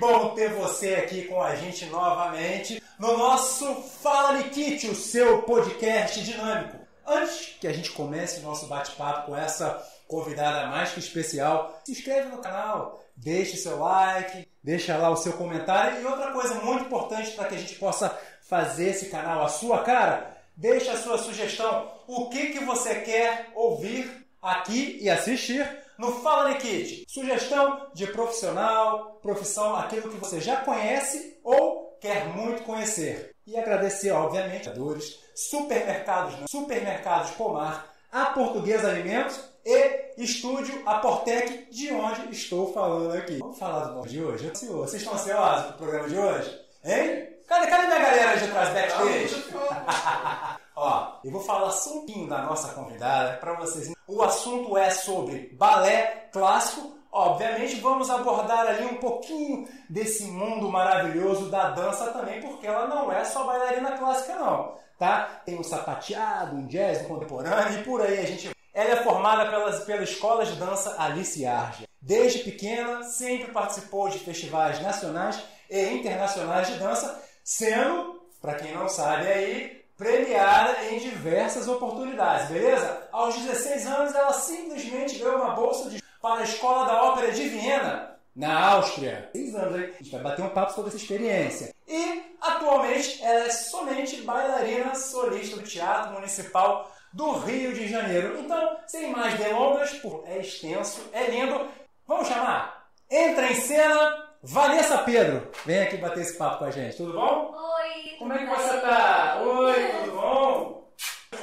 bom ter você aqui com a gente novamente no nosso Fala Nikit, o seu podcast dinâmico. Antes que a gente comece o nosso bate-papo com essa convidada mais que especial, se inscreve no canal, deixe seu like, deixa lá o seu comentário. E outra coisa muito importante para que a gente possa fazer esse canal a sua cara, deixa a sua sugestão, o que, que você quer ouvir aqui e assistir no Fala Nikit. Sugestão de profissional, profissão, aquilo que você já conhece ou quer muito conhecer. E agradecer, obviamente, a Dores, supermercados, supermercados Pomar, a Portuguesa Alimentos e Estúdio Aportec, de onde estou falando aqui. Vamos falar do nome de hoje? Vocês estão ansiosos para o programa de hoje? Hein? Cadê, cadê minha galera de trás backstage? Ó, eu vou falar só um pouquinho da nossa convidada para vocês. O assunto é sobre balé clássico. Obviamente, vamos abordar ali um pouquinho desse mundo maravilhoso da dança também, porque ela não é só bailarina clássica, não. Tá? Tem um sapateado, um jazz um contemporâneo e por aí a gente. Ela é formada pelas, pela Escola de Dança Alice Arge. Desde pequena, sempre participou de festivais nacionais e internacionais de dança, sendo, para quem não sabe aí, premiada em diversas oportunidades, beleza? Aos 16 anos, ela simplesmente ganhou uma bolsa de, para a Escola da Ópera de Viena, na Áustria. 6 anos, hein? A gente vai bater um papo sobre essa experiência. E, atualmente, ela é somente bailarina solista do Teatro Municipal do Rio de Janeiro. Então, sem mais delongas, é extenso, é lindo, vamos chamar? Entra em cena Vanessa Pedro, vem aqui bater esse papo com a gente, tudo bom? Oi! Como é que você tá? Oi, tudo bom?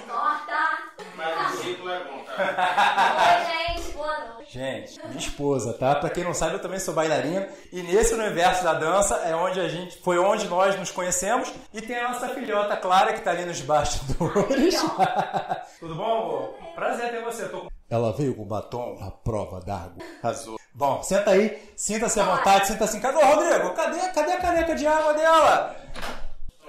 Torta! Mas o ciclo é bom, tá? Oi, gente, boa noite. Gente, minha esposa, tá? Pra quem não sabe, eu também sou bailarina e nesse universo da dança é onde a gente, foi onde nós nos conhecemos e tem a nossa filhota Clara que tá ali nos bastidores. tudo bom, amor? Prazer ter você. Tô... Ela veio com batom à prova d'água. Azul. Bom, senta aí, sinta-se à vontade, sinta-se em casa. Ô, Rodrigo, cadê, cadê a caneca de água dela?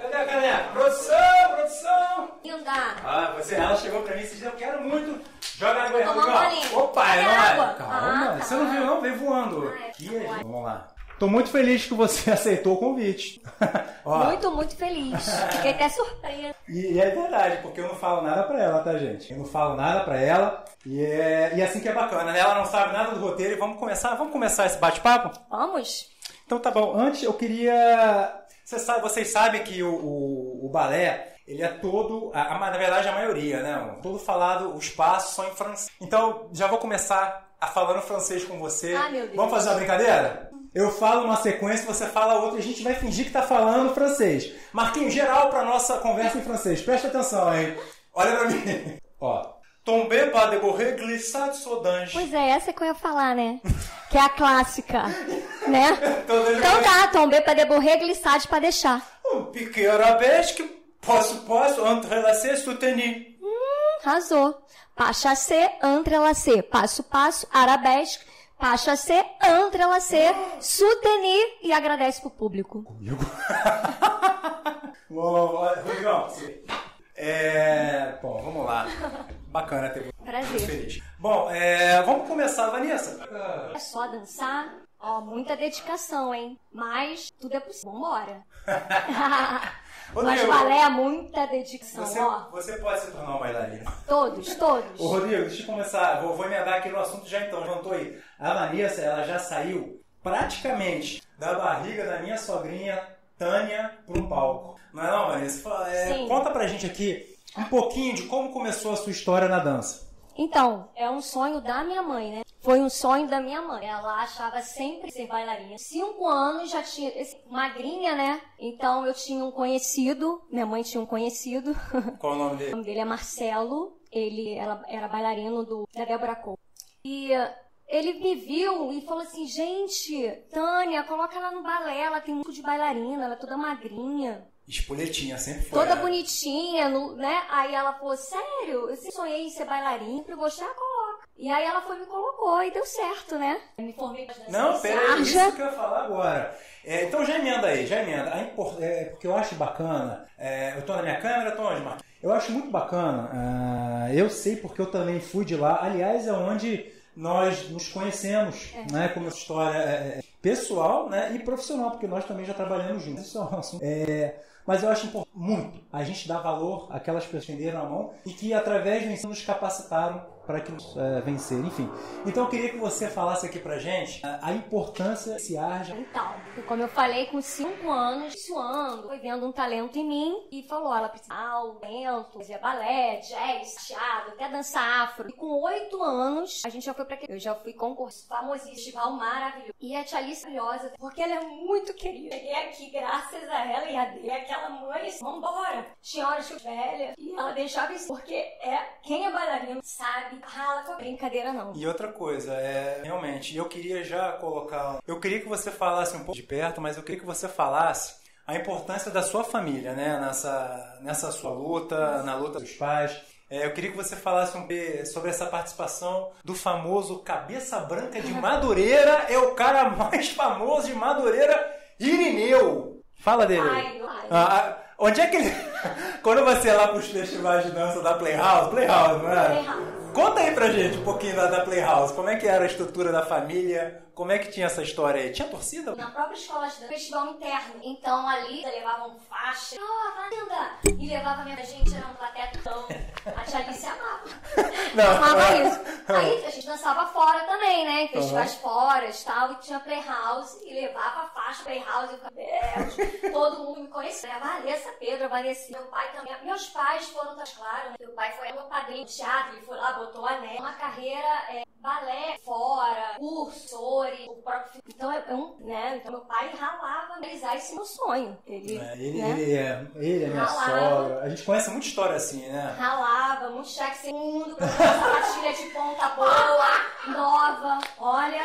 Cadê a caneca? Produção, produção! Linda! Ah, você, ela chegou pra mim e disse, eu quero muito. Joga água aí, Tomar um Rodrigo. Opa, é? água? Calma, Ah, tá. você não viu não? Veio voando. Ah, é Aqui, verdade. gente, vamos lá. Tô muito feliz que você aceitou o convite. Ó, Muito, muito feliz. Fiquei até surpresa. E, e é verdade, porque eu não falo nada pra ela, tá, gente? Eu não falo nada pra ela. E é e é assim que é bacana. né? Ela não sabe nada do roteiro e vamos começar, vamos começar esse bate-papo? Vamos? Então tá bom. Antes eu queria. Você sabe, vocês sabem que o, o, o balé, ele é todo. A, a- na verdade, a maioria, né? Todo falado, os passos são em francês. Então, já vou começar a falando francês com você. Ah, meu Deus. Vamos fazer uma brincadeira? Eu falo uma sequência, você fala outra e a gente vai fingir que tá falando francês. Marquinhos, geral pra nossa conversa em francês. Presta atenção, hein? Olha pra mim. Ó. Tomber pas de bourrer, glissade saudange. Pois é, essa que eu ia falar, né? Que é a clássica, né? Então, Então tá, tombei pra deborrer, glissade pra deixar. Um pique arabesque, passo, passo, entrelacé, soutenu. Arrasou. Pachacê, entrelacê. Passo, passo, arabesque. Pachacê, entrelacê. Soutenir e agradece pro público. Comigo. Bom, Rodrigão, é, bom, vamos lá. Bacana ter você. Prazer. Feliz. Bom, é, vamos começar, Vanessa. É só dançar? Ó, muita dedicação, hein? Mas tudo é possível. Vambora. Mas balé é muita dedicação, você, ó. você pode se tornar um bailarino. Todos, todos. Ô, Rodrigo, deixa eu começar. Vou, vou emendar aqui no assunto já então. Levantou aí. A Vanessa, ela já saiu praticamente da barriga da minha sogrinha Tânia para um palco. Não é não, Vanessa? É, conta pra gente aqui um pouquinho de como começou a sua história na dança. Então, é um sonho da minha mãe, né? Foi um sonho da minha mãe. Ela achava sempre ser bailarina. Cinco anos já tinha. magrinha, né? Então eu tinha um conhecido. Minha mãe tinha um conhecido. Qual o nome O dele? nome dele é Marcelo. Ele ela, era bailarino do, da Débora Cole. E ele me viu e falou assim: gente, Tânia, coloca ela no balé. Ela tem muito de bailarina, ela é toda magrinha. Espoletinha, sempre foi. Toda né? bonitinha, no- né? Aí ela falou, sério? Eu sempre sonhei em ser bailarina, sempre gostei, ah, coloca. E aí ela foi e me colocou e deu certo, né? Eu me formei Não, pera aí, Sarja. isso que eu ia falar agora. É, então já emenda aí, já emenda. É, porque eu acho bacana. é, eu tô na minha câmera, tô onde, Marcos? Eu acho muito bacana. ah, eu sei porque eu também fui de lá. Aliás, é onde nós nos conhecemos, né? Como história. é, é. pessoal né, e profissional, porque nós também já trabalhamos juntos. Isso é um assunto. É, mas eu acho importante muito a gente dar valor àquelas pessoas que estenderam a mão e que, através do ensino, nos capacitaram para que nos é, vencer, enfim. Então eu queria que você falasse aqui pra gente a, a importância desse arja. Então, como eu falei, com 5 anos, suando, foi vendo um talento em mim e falou, ela precisa de talento, fazia balé, jazz, teatro, até dançar afro. E com 8 anos, a gente já foi pra Eu já fui concurso famosíssimo, festival maravilhoso. E a Tia Alice é maravilhosa, porque ela é muito querida. Cheguei aqui graças a ela e a dele, aquela mãe, vambora. Tinha horas que velha e ela deixava isso, porque é, quem é bailarino sabe rala com brincadeira não. E outra coisa, é realmente, eu queria já colocar. Eu queria que você falasse um pouco de perto, mas eu queria que você falasse a importância da sua família, né? Nessa, nessa sua luta, na luta dos pais. É, eu queria que você falasse um pouco sobre essa participação do famoso Cabeça Branca de Madureira. É o cara mais famoso de Madureira, Irineu. Fala dele. Ai, ai. Ah, ah, onde é que ele. Quando você é lá para os festivais de dança da Playhouse, Playhouse, não é? Playhouse. Conta aí pra gente um pouquinho da, da Playhouse. Como é que era a estrutura da família? Como é que tinha essa história aí? Tinha torcida? Na própria escola dança, festival interno. Então ali levavam faixa, ó, oh! E levava minha gente, era um platetão. A tia Alice amava. Não. Amava isso. Aí a gente dançava fora também, né? Em festivais fora e tal. E tinha Playhouse. E levava faixa Playhouse. Ficava, Deus, todo mundo me conhecia. A Vanessa, Pedro, a Vanessa. Meu pai também. Meus pais foram, tá claro, né? Meu pai foi meu padrinho de teatro. Ele foi lá, botou anel. Uma carreira é, balé fora, cursores, o próprio. Então é um, né? Então meu pai ralava realizar esse meu sonho. Ele, É, ele, né? ele é, ele é minha sogra. A gente conhece muita história assim, né? Ralava, muito cheque segundo, com sapatilha de ponta boa, nova, olha.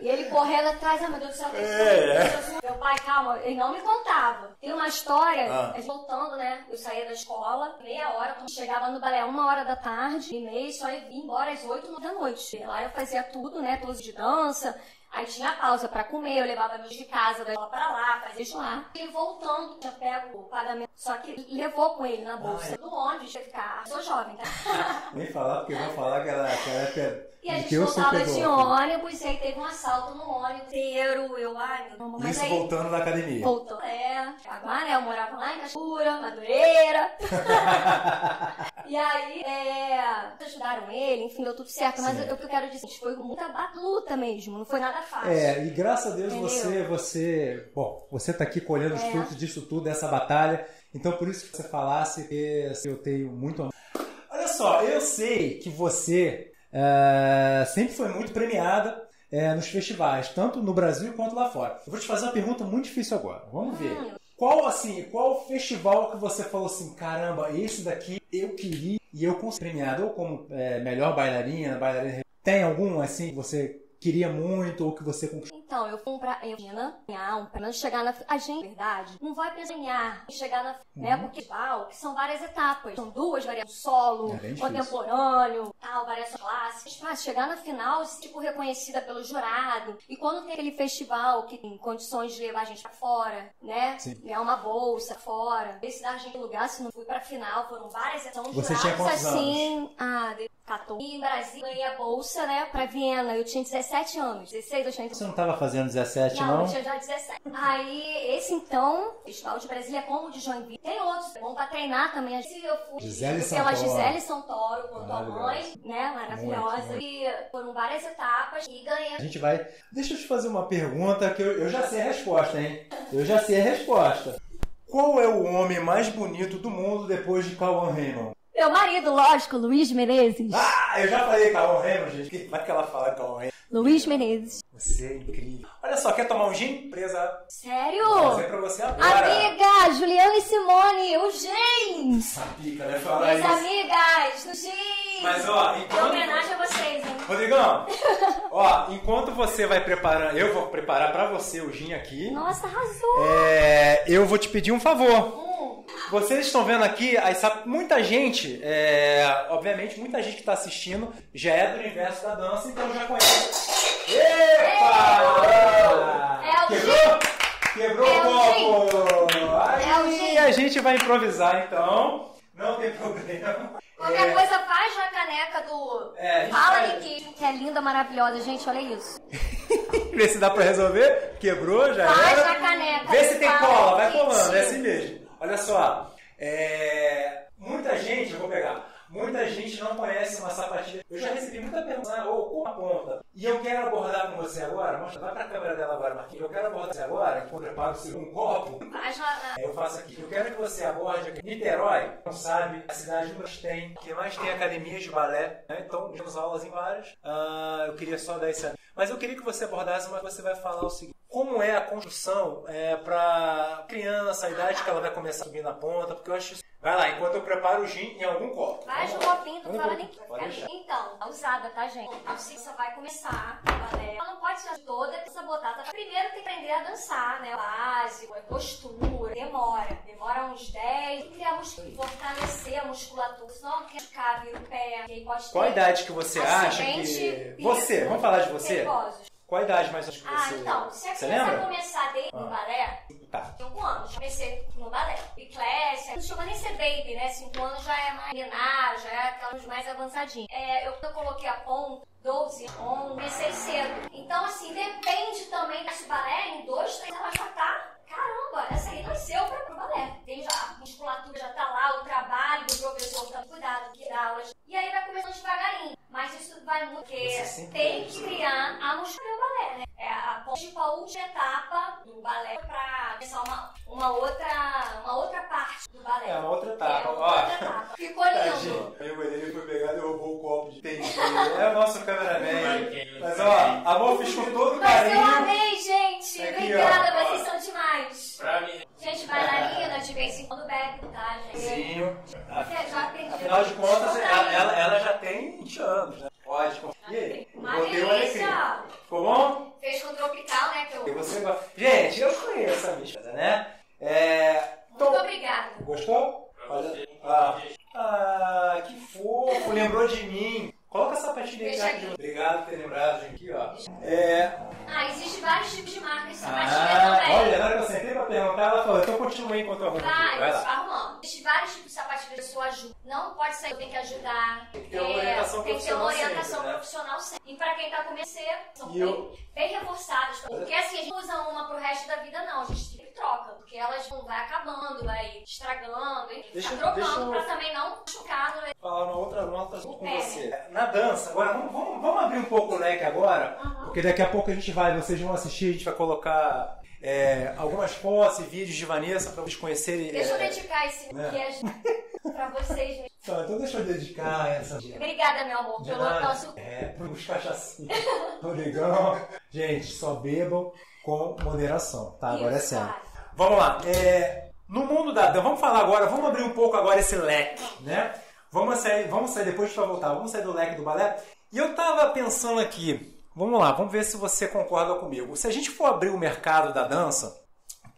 E ele correndo atrás, ah meu Deus do céu, É, meu pai, calma, ele não me contava. Tem uma história, Ah. voltando, né? Eu saía da escola, meia hora, chegava no balé, uma hora da tarde, e meia, só ia vir embora às oito da noite. Lá eu fazia tudo, né? Todos de dança. Aí tinha pausa pra comer, eu levava meus de casa, da escola pra lá, fazia isso lá. Ele voltando, tinha pego o pagamento, só que levou com ele na bolsa Ai. do ônibus, ia ficar. Sou jovem, tá? Nem falar, porque vão falar que ela, que ela é E a de gente eu voltava de ônibus, e aí teve um assalto no ônibus inteiro. Eu, ai, meu Deus, mas Isso aí. voltando da academia. Voltou. É, agora né, eu morava lá em Castura, Madureira. e aí, é, ajudaram ele, enfim, deu tudo certo. Mas o que eu quero dizer, foi muita luta mesmo, não foi nada fácil. É, e graças a Deus Entendeu? você, você, bom, você tá aqui colhendo os É. frutos disso tudo, dessa batalha. Então por isso que você falasse que assim, eu tenho muito amor. Olha só, eu sei que você é, sempre foi muito premiada é, nos festivais, tanto no Brasil quanto lá fora. Eu vou te fazer uma pergunta muito difícil agora. Vamos ver. Qual assim, qual festival que você falou assim, caramba, esse daqui eu queria e eu consegui premiado ou como é, melhor bailarina, bailarina. Tem algum assim que você queria muito ou que você conquistou? Então, eu fui pra eu ganhar um pra chegar na a gente, na verdade, não vai desenhar chegar na, né, Uhum. porque festival, que são várias etapas. São duas variações, solo, É contemporâneo, tal, variações clássicas. Mas chegar na final, tipo reconhecida pelo jurado. E quando tem aquele festival que tem condições de levar a gente pra fora, né? Sim. Ganhar uma bolsa fora. Ver se dá a gente lugar, se não fui pra final, foram várias etapas. Você tinha quantos assim, ah, de 14. E em Brasília ganhei a bolsa, né, pra Viena. Eu tinha 17 anos, 16 eu tinha Você não fazendo 17, não? não, eu tinha já 17. Aí, esse então, Festival de Brasília, como o de Joinville. Tem outros, é bom pra treinar também. Eu fui Gisele pela Santoro. Gisele Santoro, com tua mãe, né, maravilhosa. Muito, muito. E foram várias etapas e ganhei. A gente vai. Deixa eu te fazer uma pergunta que eu, eu já sei a resposta, hein? Eu já sei a resposta. Qual é o homem mais bonito do mundo depois de Cauã Raymond? Meu marido, lógico, Luiz Menezes. Ah, eu já falei Cauã Raymond, gente. Que- Vai que ela fala Cauã Raymond. Luiz Menezes. Você é incrível. Olha só, quer tomar um gin? Presa. Sério? Vou fazer pra você agora. Amiga, Juliana e Simone, o James. Essa pica, né? Falar Minhas isso. amigas, no James. Mas ó, Em enquanto... homenagem a vocês, hein? Rodrigão, ó, enquanto você vai preparando, eu vou preparar pra você o gin aqui. Nossa, arrasou. É, eu vou te pedir um favor. Hum. Vocês estão vendo aqui, essa, muita gente, é, obviamente, muita gente que está assistindo já é do universo da dança, então já conhece. Epa! É o Quebrou? Quebrou É o copo! Aí É a gente vai improvisar então, não tem problema. Qualquer É, coisa faz na caneca do É, Fala faz. Nikki, que é linda, maravilhosa. Gente, olha isso. Vê se dá pra resolver. Quebrou, já Faz era. na caneca. Vê se tem cola, vai que colando, é assim mesmo. Olha só, é, muita gente, eu vou pegar, muita gente não conhece uma sapatilha. Eu já recebi muita pergunta, ou com a ponta. E eu quero abordar com você agora, mostra, vai pra câmera dela agora, Marquinhos. Eu quero abordar você agora, quando eu preparo segundo copo. Eu faço aqui. Eu quero que você aborde aqui. Niterói, não sabe, a cidade que mais tem, que mais tem academias de balé, né? Então, temos aulas em várias. Ah, eu queria só dar esse Mas eu queria que você abordasse, mas você vai falar o seguinte. Como é a construção é, para criança, a idade que ela vai começar a subir na ponta, porque eu acho isso... Vai lá, enquanto eu preparo o gin em algum copo. Vamos lá. copinho, Vamos fala nem que usada, tá, gente? A Cissa vai começar o balé. Ela não pode ser toda, precisa botar. Tá? Primeiro tem que aprender a dançar, né? O básico, a postura. Demora. Demora uns 10. Tem que criar fortalecer a musculatura. Senão não quer ficar, vira o pé. E aí pode Qual a idade que você acha que... Você, vamos falar de você? perigosos. Qual a idade mais ou menos que Ah, você... então, se a Você criança começar desde Ah. no balé, Tá. 5 anos. Comecei no balé. Biclésia. Não chama nem ser baby, né? 5 anos já é mais milenar, já é aquelas mais avançadinhas. É, eu, eu coloquei a ponta, 12, 11, comecei cedo. Então, assim, depende também desse balé. Em 2, 3 ela já tá. Caramba, essa aí nasceu pra, pro balé. Tem já, a musculatura já tá lá, o trabalho do professor tá cuidado, que dá aulas. E aí vai começando devagarinho. Mas isso vai muito, porque sempre tem que isso. criar a musculatura do balé, né? É a tipo a última etapa do balé pra começar uma, uma, outra, uma outra parte do balé. É uma outra É, etapa. uma Ó. outra etapa. Ficou lindo. Tadinho. Aí o ele foi pegar e derrubou o copo de tênis. É o nosso cameraman. Mas ó, amor, fiz com todo Mas eu carinho. amei, gente. Aqui, Obrigada, ó. vocês são demais. Pra mim, Gente, bailarina, de vez em quando bebe, tá, gente? Sim. Eu já aprendi. Afinal de contas, Desculpa ela, ela- já tem 20 anos, né? Pode confiar. E aí? Uma Botei o alecrim. Ficou bom? Fez com tropical, né? Que eu... E você gosta? Gente, eu conheço a bicha, né? É... Muito Então, obrigada. gostou? Olha. você. Ah, ah, que fofo, lembrou de mim. Coloca essa cara, aqui. de- Obrigado por ter lembrado, gente. Aqui, ó. É, Ah, existe vários tipos de marcas de sapatilha Ah, também. olha, na hora que eu sentei pra perguntar, ela falou, então continua aí enquanto eu arrumo aqui. Vai, Vai lá. arrumando. Existe vários tipos de sapatilha de sua ajuda. Não pode sair, tem que ajudar. Tem que ter uma orientação tem que ter uma profissional orientação sempre, né? profissional sempre. E pra quem tá começando, bem, eu- bem reforçadas. Porque assim, a gente não usa uma pro resto da vida, não. A gente sempre troca. Porque elas vão vai acabando, vai estragando, enfim. Deixa- tá trocando deixa eu- pra também não machucar. Não é? falar uma outra nota com É. você. Na dança, agora vamos, vamos, vamos abrir um pouco o leque agora, porque daqui a pouco a gente vai, vocês vão assistir, a gente vai colocar é, algumas fotos e vídeos de Vanessa para vocês conhecerem. Deixa eu é, dedicar esse né? maquiagem pra vocês. gente. Então, então deixa eu dedicar essa. Obrigada, meu amor, De pelo nada. nosso. É, pros cachacinhos. Tô ligão. Gente, só bebam com moderação, tá? Agora é Isso, sério. cara. Vamos lá. é, no mundo da vamos falar agora, vamos abrir um pouco agora esse leque, né? Vamos sair, vamos sair depois para voltar, vamos sair do leque do balé. E eu tava pensando aqui, vamos lá, vamos ver se você concorda comigo. Se a gente for abrir o mercado da dança,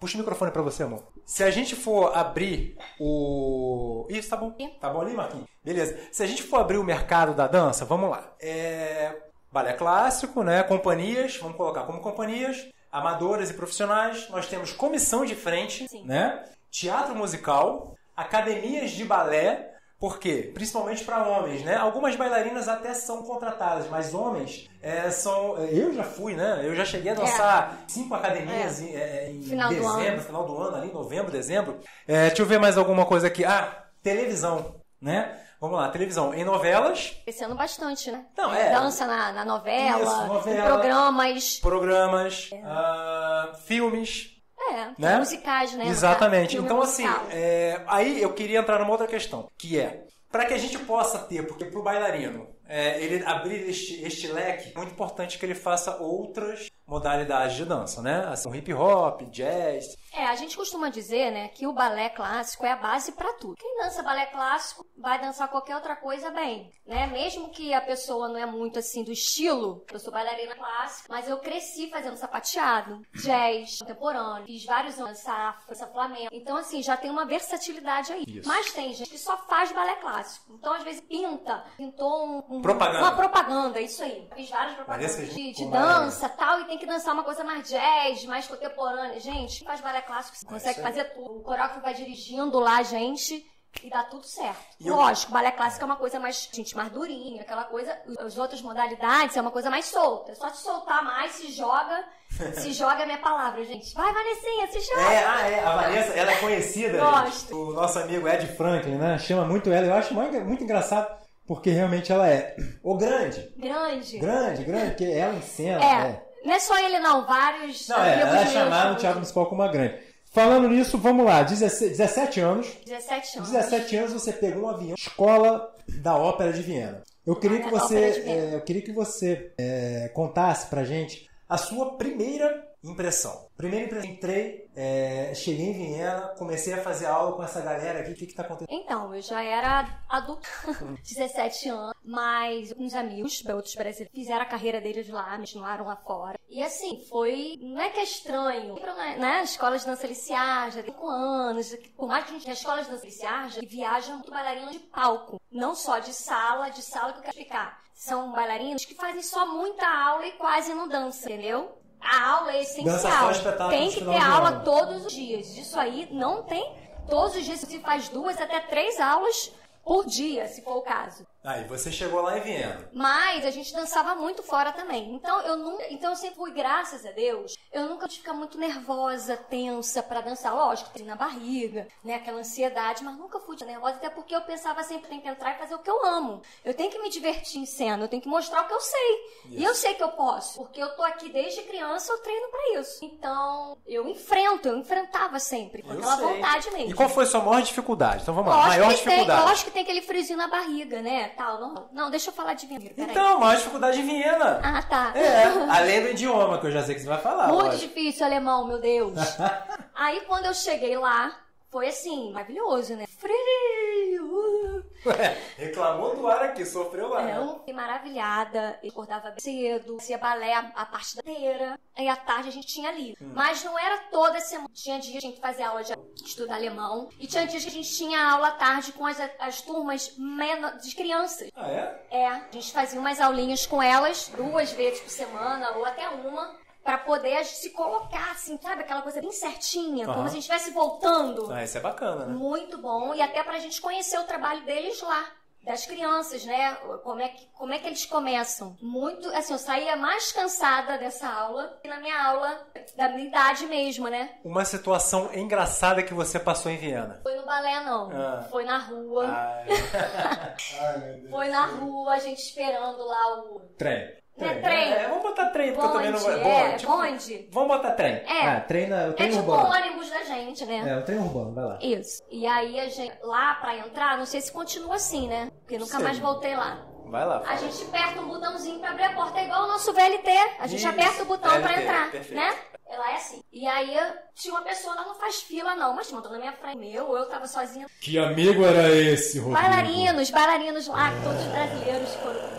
puxa o microfone para você, amor. Se a gente for abrir o. Isso, tá bom. Tá bom ali, Marquinhos? Beleza. Se a gente for abrir o mercado da dança, vamos lá. É. Balé clássico, né? Companhias, vamos colocar como companhias, amadoras e profissionais. Nós temos comissão de frente, Sim. né? Teatro musical, academias de balé. Por quê? Principalmente para homens, né? Algumas bailarinas até são contratadas, mas homens é, são. Eu já fui, né? Eu já cheguei a dançar cinco academias em, é, em Final do dezembro, ano. final do ano, ali, novembro, dezembro. É, deixa eu ver mais alguma coisa aqui. Ah, televisão, né? Vamos lá, televisão. Em novelas, Crescendo bastante, né? Não, é. Dança na, na novela, Isso, novela. programas. programas, ah, filmes. É, Né? musicais, né? Exatamente. Então, assim, é, aí eu queria entrar numa outra questão, que é, para que a gente possa ter, porque pro bailarino, é, ele abrir este, este leque, é muito importante que ele faça outras modalidades de dança, né? Assim, hip hop, jazz. É, a gente costuma dizer, né, que o balé clássico é a base pra tudo. Quem dança balé clássico vai dançar qualquer outra coisa bem, né? Mesmo que a pessoa não é muito assim do estilo, eu sou bailarina clássica, mas eu cresci fazendo sapateado, jazz, contemporâneo, fiz vários anos dança afro, dança flamengo. Então assim, já tem uma versatilidade aí. Isso. Mas tem gente que só faz balé clássico. Então às vezes pinta, pintou um, um- Propaganda. uma propaganda, isso aí. Fiz várias propagandas de, de dança, tal, e tem que dançar uma coisa mais jazz, mais contemporânea. Gente, faz balé clássico, você consegue isso aí. fazer tudo. O coreógrafo vai dirigindo lá a gente E dá tudo certo. E eu- Lógico, balé clássico é uma coisa mais, gente, mais durinha, aquela coisa. As outras modalidades é uma coisa mais solta. É só te soltar mais, se joga. se joga é minha palavra, gente. Vai, Vanessinha, se joga. É, ah, é. A Vanessa, ela é conhecida. Gosto. gente. O nosso amigo Ed Franklin, né? Chama muito ela. Eu acho muito engraçado porque realmente ela é. O grande. Grande. Grande, grande, porque ela encena. É. Não é só ele, não. Vários Não, é, ela é no também. Teatro Municipal como uma grande. Falando nisso, vamos lá. 17, 17 anos. 17 anos. 17 anos você pegou um avião. Escola da Ópera de Viena. Eu queria que Ópera você, é, eu queria que você é, contasse pra gente a sua primeira impressão. Primeira impressão, entrei, é, cheguei em Viena, comecei a fazer aula com essa galera aqui. O que que tá acontecendo? Então, eu já era adulta, 17 anos, mas uns amigos, outros brasileiros, fizeram a carreira deles lá, continuaram lá fora. E assim, foi. Não é que é estranho. Né? Escola de dança Liciar, já tem 5 anos. Por mais que a gente tenha escola de dança Liciar, já viajam muito bailarinos de palco. Não só de sala, de sala que eu quero explicar. São bailarinos que fazem só muita aula e quase não dançam, entendeu? A aula é essencial. Tem que ter aula todos os dias. Isso aí não tem. Todos os dias se faz duas até três aulas por dia, se for o caso. Aí, você chegou lá em Viena. Mas a gente dançava muito fora também. Então eu nunca, então eu sempre fui, graças a Deus, eu nunca tive que ficar muito nervosa, tensa pra dançar. Lógico, tem na barriga, né, aquela ansiedade, mas nunca fui nervosa, até porque eu pensava sempre tem que entrar e fazer o que eu amo. Eu tenho que me divertir em cena, eu tenho que mostrar o que eu sei. E eu sei que eu posso, porque eu tô aqui desde criança, eu treino pra isso. Então, eu enfrento, eu enfrentava sempre, com Eu aquela sei. vontade mesmo. E qual foi a sua maior dificuldade? Então vamos lá. Lógico maior que, tem, dificuldade. lógico que tem aquele friozinho na barriga, né? Tal, não, não, deixa eu falar de Viena. Então, maior dificuldade em Viena. Ah, tá. É, além do idioma, que eu já sei que você vai falar. Muito lógico. difícil alemão, meu Deus. Aí quando eu cheguei lá, foi assim, maravilhoso, né? Frio! Ué, reclamou do ar aqui, sofreu lá. né? Eu fiquei maravilhada, eu acordava bem cedo, fazia balé a, a parte da inteira, aí à tarde a gente tinha ali. Hum. Mas não era toda semana. Tinha dias que a gente fazia aula de estudar alemão, e tinha dias que a gente tinha aula à tarde com as, as turmas menor, de crianças. Ah, é? É, a gente fazia umas aulinhas com elas, duas vezes por semana, ou até uma, pra poder se colocar, assim, sabe? Aquela coisa bem certinha, Aham. como se a gente estivesse voltando. Ah, isso é bacana, né? Muito bom, e até pra gente conhecer o trabalho deles lá. Das crianças, né? Como é, que, como é que eles começam? Muito, assim, eu saía mais cansada dessa aula que na minha aula da minha idade mesmo, né? Uma situação engraçada que você passou em Viena. Foi no balé, não. Ah. Foi na rua. Ai. Ai, meu Deus. Foi na rua, a gente esperando lá o Trem. É trem. É, vamos botar trem, porque eu também não vou. bonde. É, tipo, bonde. Vamos botar trem. É. Ah, trem, na, o É trem tipo o urbano. ônibus da gente, né? É, o trem urbano, vai lá. Isso. E aí a gente, lá pra entrar, não sei se continua assim, né? Porque nunca Sei. mais voltei lá. Vai lá. A fala. gente aperta um botãozinho pra abrir a porta, é igual o nosso VLT. A gente Isso, aperta o botão pra VLT, entrar, perfeito. né? Ela é assim. E aí tinha uma pessoa lá, não faz fila não, mas mandou na minha frente. Meu, eu tava sozinha. Que amigo era esse, Rodrigo? Bailarinos, bailarinos lá, todos brasileiros foram.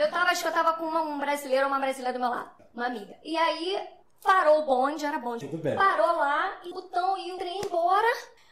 Eu tava, acho que eu tava com uma- um brasileiro ou uma brasileira do meu lado, uma amiga. E aí parou o bonde, era bonde. Tudo bem. Parou lá e o botão e o trem embora.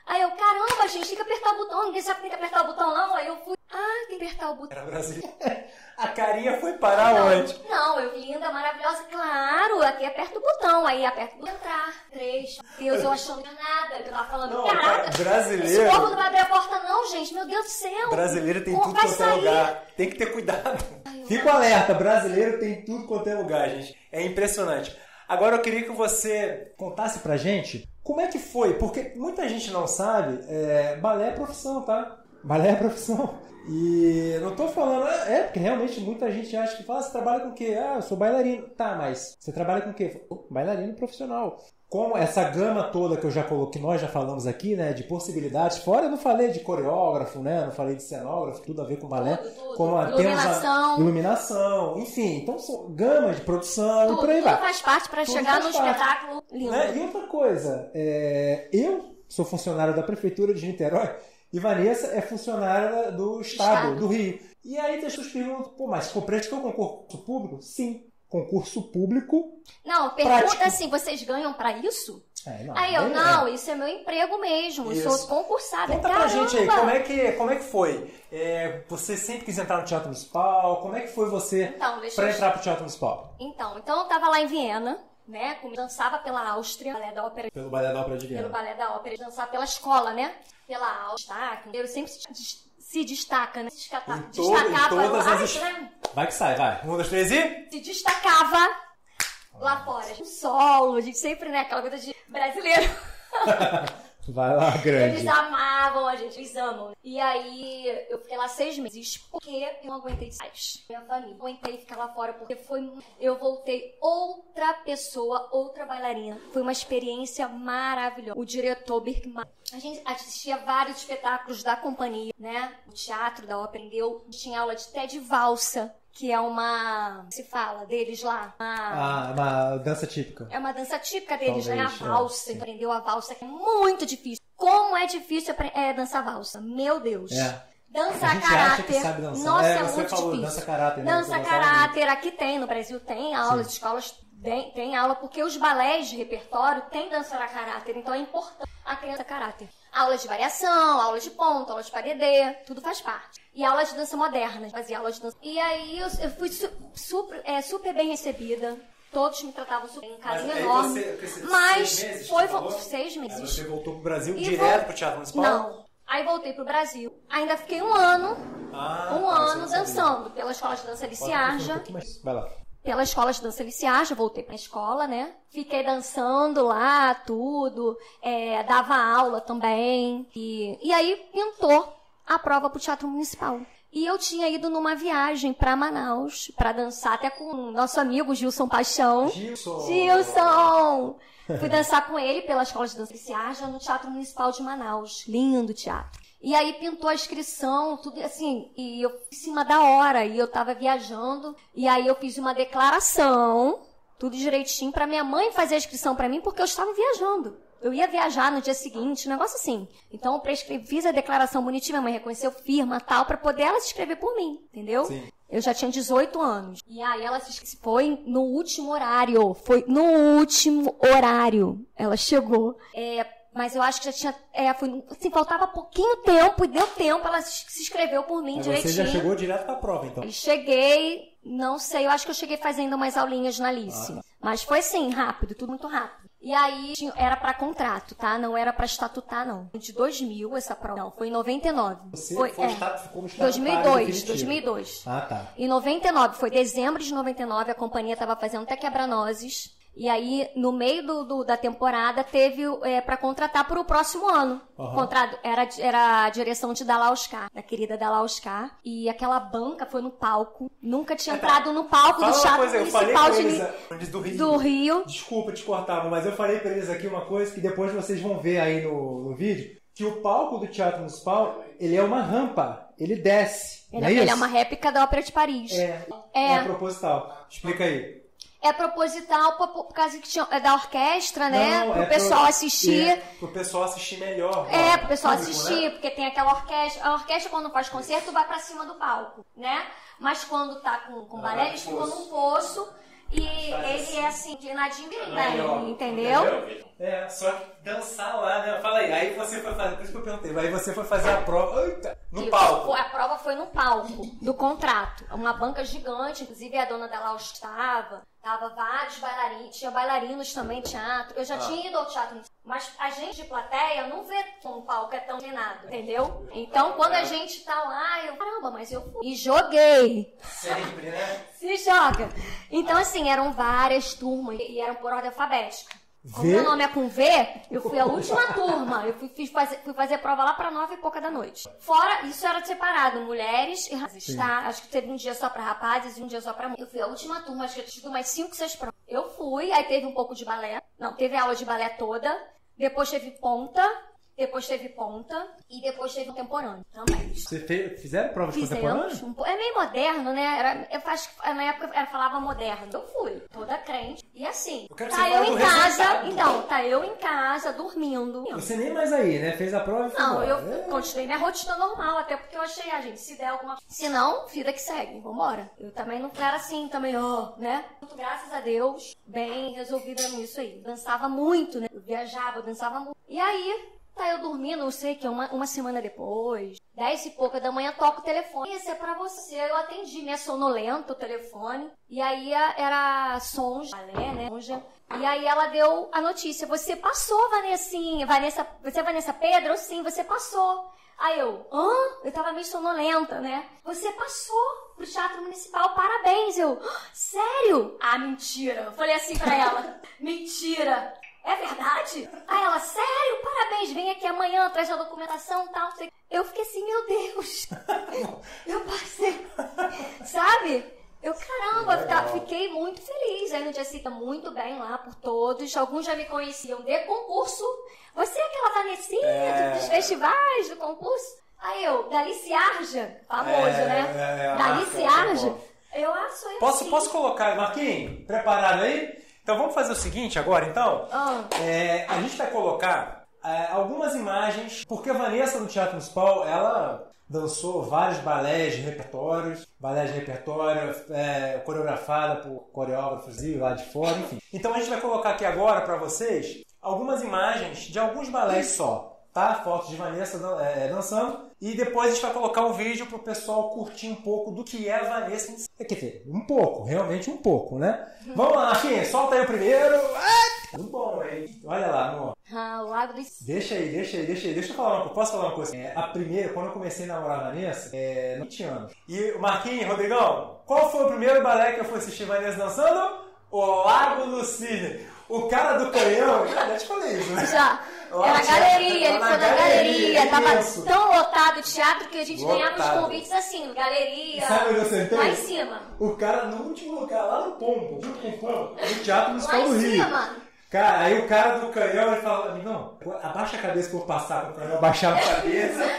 Aí eu, caramba, gente, tem que apertar o botão, ninguém sabe que tem que apertar o botão, não. Aí eu fui, ah, tem que apertar o botão. Era brasileiro. A carinha foi parar onde? Não, eu linda, maravilhosa, claro, aqui aperta o botão, aí aperta o botão entrar. Três. Deus, eu achando nada, eu tava falando, Não, caraca, cara, brasileiro- esse povo não vai abrir a porta não, gente, meu Deus do céu. Brasileiro tem tudo quanto é sair? lugar. Tem que ter cuidado. Fica o alerta, brasileiro tem tudo quanto é lugar, gente. É impressionante. Agora eu queria que você contasse pra gente como é que foi, porque muita gente não sabe, é, balé é profissão, tá? Balé é profissão. E não tô falando, é porque realmente muita gente acha que fala, "Ah, você trabalha com o quê? Ah, eu sou bailarino. Tá, mas você trabalha com o quê? "Oh, Bailarino profissional. Com essa gama toda que eu já coloquei, nós já falamos aqui, né, de possibilidades, fora eu não falei de coreógrafo, né, não falei de cenógrafo, tudo a ver com balé, Tudo, tudo. como a, Iluminação. a iluminação, enfim, então são gamas de produção e Tudo, por aí tudo vai. faz parte Tudo chegar parte. espetáculo lindo. Né? E outra coisa, é, eu sou funcionário da Prefeitura de Niterói e Vanessa é funcionária do Estado, Estado. do Rio. E aí as pessoas perguntam, pô, mas praticou concurso público? Sim, concurso público. Não, pergunta Prático. assim, vocês ganham pra isso? É, não, Aí eu, é- não, isso é meu emprego mesmo, eu Isso. sou concursada. Conta Caramba! pra gente aí, como é que, como é que foi? É, você sempre quis entrar no Teatro Municipal? Como é que foi você Então, eu... entrar pro Teatro Municipal? Então, então eu tava lá em Viena, né? Como dançava pela Áustria, balé da ópera, Pelo balé da ópera de pelo Viena. balé da ópera, dançava pela escola, né? Pela Áustria, ele sempre se, des- se destaca, né? Se descata- Em todo- em destacava, todas Ai, as né? Vai que sai, vai. Um, dois, três e... se destacava lá fora. Um solo, a gente sempre, né? Aquela coisa de brasileiro. Vai lá, Eles amavam a gente, eles amam. E aí eu fiquei lá seis meses porque eu não aguentei mais. Minha família. Não aguentei ficar lá fora porque foi. Eu voltei outra pessoa, outra bailarina. Foi uma experiência maravilhosa. O diretor Birkman. A gente assistia vários espetáculos da companhia, né? O teatro da ópera deu. Tinha aula de Ted Valsa. Que é uma. Se fala deles lá? Uma, Ah, uma dança típica. é uma dança típica deles, né? A Talvez, é, valsa. sim. Aprendeu a valsa, que é muito difícil. Como é difícil é, dançar valsa? Meu Deus. É. Dançar A caráter. Nossa, É, é, muito falou, difícil. dança caráter, né? Dança caráter. Aqui tem, no Brasil tem aula, as escolas tem, tem aula, porque os balés de repertório têm dança a caráter. Então é importante a criança caráter. Aulas de variação, aulas de ponto, aulas de paredê, tudo faz parte. E aulas de dança moderna, fazia aulas de dança. E aí eu, eu fui su- super, é, super bem recebida. Todos me tratavam super bem, um carinho aí enorme. você- você- Mas seis meses, foi falou? seis Aí meses. você voltou pro Brasil E direto vou- pro Teatro Municipal? Não. Aí voltei pro Brasil. Ainda fiquei um ano, Ah, um tá, ano sabia. dançando pela escola de dança Pode um. Vai lá. Pela escola de dança Liciaja, voltei pra escola, né? Fiquei dançando lá, tudo. é, dava aula também. E, e aí pintou a prova pro Teatro Municipal. E eu tinha ido numa viagem pra Manaus pra dançar até com o nosso amigo Gilson Paixão. Gilson! Gilson! Fui dançar com ele pela Escola de Dança Liciaja no Teatro Municipal de Manaus. Lindo teatro. E aí pintou a inscrição, tudo assim, e eu em cima da hora, e eu tava viajando, e aí eu fiz uma declaração, tudo direitinho, pra minha mãe fazer a inscrição pra mim, porque eu estava viajando. Eu ia viajar no dia seguinte, um negócio assim. Então eu prescrevi, fiz a declaração bonitinha, minha mãe reconheceu firma tal, pra poder ela se inscrever por mim, entendeu? Sim. Eu já tinha 18 anos. E aí ela se. Foi no último horário. Foi no último horário. Ela chegou. É, mas eu acho que já tinha. É, foi, assim, faltava pouquinho tempo e deu tempo. Ela se inscreveu por mim direitinho. você já chegou direto pra prova, então. E cheguei, não sei, eu acho que eu cheguei fazendo umas aulinhas na Alice. Ah, Mas foi assim, rápido, tudo muito rápido. E aí era pra contrato, tá? Não era pra estatutar, não. De 2000 essa prova. Não, foi em 99. Você foi, foi é. estatu- ficou no estatutário 2002, definitivo. 2002. Ah, tá. Em 99, foi dezembro de 99, a companhia estava fazendo até quebra-nozes. E aí, no meio do, do- da temporada, teve é, para contratar para o próximo ano. Aham. Contrato, era, era a direção de Dala Oscar, da querida Dala Oscar. E aquela banca foi no palco. Nunca tinha entrado no palco Fala do Teatro coisa, eu falei Municipal de eles Ni- antes do Rio. do Rio. Desculpa te cortar, mas eu falei pra eles aqui uma coisa que depois vocês vão ver aí no, no vídeo, que o palco do Teatro Municipal, ele é uma rampa, ele desce. Ele, não é ele isso? é uma réplica da Ópera de Paris. É, É. é proposital. Explica aí. É proposital por, por causa que tinha, é da orquestra, né? Não, pro é pessoal pro- assistir. É, pro pessoal assistir melhor. É, ó, pro pessoal público, assistir, né? porque tem aquela orquestra. A orquestra, quando faz concerto, vai pra cima do palco, né? Mas quando tá com, com balé, eles ficam num poço e ele é assim, inclinadinho bem, né? entendeu? É, só dançar lá, né? Fala aí, aí você foi fazer, por isso que eu perguntei, aí você foi fazer a prova, eita, no palco. A prova foi no palco do contrato. Uma banca gigante, inclusive a dona dela estava. Tava vários bailarinos, tinha bailarinos também, teatro. Eu já Ah. tinha ido ao teatro, mas a gente de plateia não vê como o palco é tão inclinado, entendeu? Então quando a gente tá lá, eu, caramba, mas eu fui. E joguei. Sempre, né? Se joga. Então, assim, eram várias turmas e eram por ordem alfabética. Como V? meu nome é com V, eu fui a última turma. Eu fui, fiz fazer, fui fazer prova lá pra nove e pouca da noite. Fora, isso era separado, mulheres e rapazes, tá? Acho que teve um dia só pra rapazes e um dia só pra mulheres. Eu fui a última turma, acho que eu tido umas cinco, seis provas. Eu fui, aí teve um pouco de balé. Não, teve aula de balé toda. Depois teve ponta. Depois teve ponta. E depois teve contemporâneo também. Você fez, fizeram provas contemporâneas? Fizemos. um É meio moderno, né? Era, eu acho que na época ela falava moderno. Eu fui, toda crente. E assim, Eu tá eu em casa. resultado. Então, tá eu em casa, dormindo. Você nem mais aí, né? Fez a prova e foi Não, embora. eu É. continuei minha rotina normal, até porque eu achei, ah, gente, se der alguma Se não, vida que segue, vambora. Eu também não era assim, também, ó, né? Muito graças a Deus, bem resolvida nisso aí. Dançava muito, né? Eu viajava, eu dançava muito. E aí, tá eu dormindo, eu sei que é uma, uma semana depois, 10 e pouca da manhã, toca o telefone. Isso é pra você. Eu atendi, né? Sonolento o telefone. E aí era Sonja, né? Sonja. E aí ela deu a notícia. Você passou, Vanessinha. Vanessa, você é Vanessa Pedro? Sim, você passou. Aí eu, hã? Eu tava meio sonolenta, né? Você passou pro Teatro Municipal, parabéns. Eu, "Ah, sério? Ah, mentira. Eu falei assim pra ela, mentira. É verdade? Aí ela, sério? Parabéns, vem aqui amanhã, traz a documentação e tal. Eu fiquei assim, meu Deus. Eu passei. Sabe? Eu, caramba, Legal. fiquei muito feliz. Aí no dia seguinte, muito bem lá por todos. Alguns já me conheciam de concurso. Você é aquela Vanessinha É. dos festivais, do concurso? Aí eu, Dalice Arja, famoso, É, né? é, é, Dalice marca, Arja. Eu, ah, sou eu Posso, sim. posso colocar, Marquinhos? Preparado aí? Então vamos fazer o seguinte agora, então. Ah. É, a gente vai colocar é, algumas imagens, porque a Vanessa no Teatro Municipal, ela dançou vários balés de repertórios, balés de repertório, é, coreografada por coreógrafos e lá de fora, enfim. Então a gente vai colocar aqui agora para vocês algumas imagens de alguns balés só. Tá? Fotos de Vanessa dan- é, dançando. E depois a gente vai colocar um vídeo pro pessoal curtir um pouco do que é a Vanessa. Quer dizer, um pouco, realmente um pouco, né? Vamos lá, Marquinhos, solta aí o primeiro. Ah, muito bom, hein? Olha lá, amor. Ah, o. Deixa aí, deixa aí, deixa aí. Deixa eu falar uma coisa. Posso falar uma coisa? É, a primeira, quando eu comecei a namorar a Vanessa, é, não tinha anos. E o Marquinhos, Rodrigão, qual foi o primeiro balé que eu fui assistir Vanessa dançando? O Lago do Cisne. O cara do canhão, já te falei isso, né? Já. Lá Era no galeria, ele lá foi na galeria, galeria. Tava isso. tão lotado o teatro que a gente ganhava os Lotado. convites assim, galeria. Sabe onde eu sentei? Lá em cima. O cara no último lugar, lá no Pombo, junto com o Pombo, no Teatro Municipal do em Rio. cima. Cara, aí o cara do canhão ele fala, amigão, abaixa a cabeça que eu vou passar pro canhão, abaixava a cabeça. Aí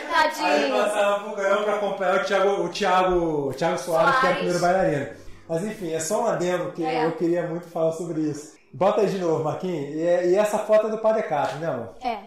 ele Tadinho. passava pro canhão pra acompanhar o Thiago, o Thiago, o Thiago Soares, que era o Soares. primeiro bailarino. Mas enfim, é só um adendo que É. eu queria muito falar sobre isso. Bota aí de novo, Marquinhos. E, e essa foto é do Padecato, né, amor? É.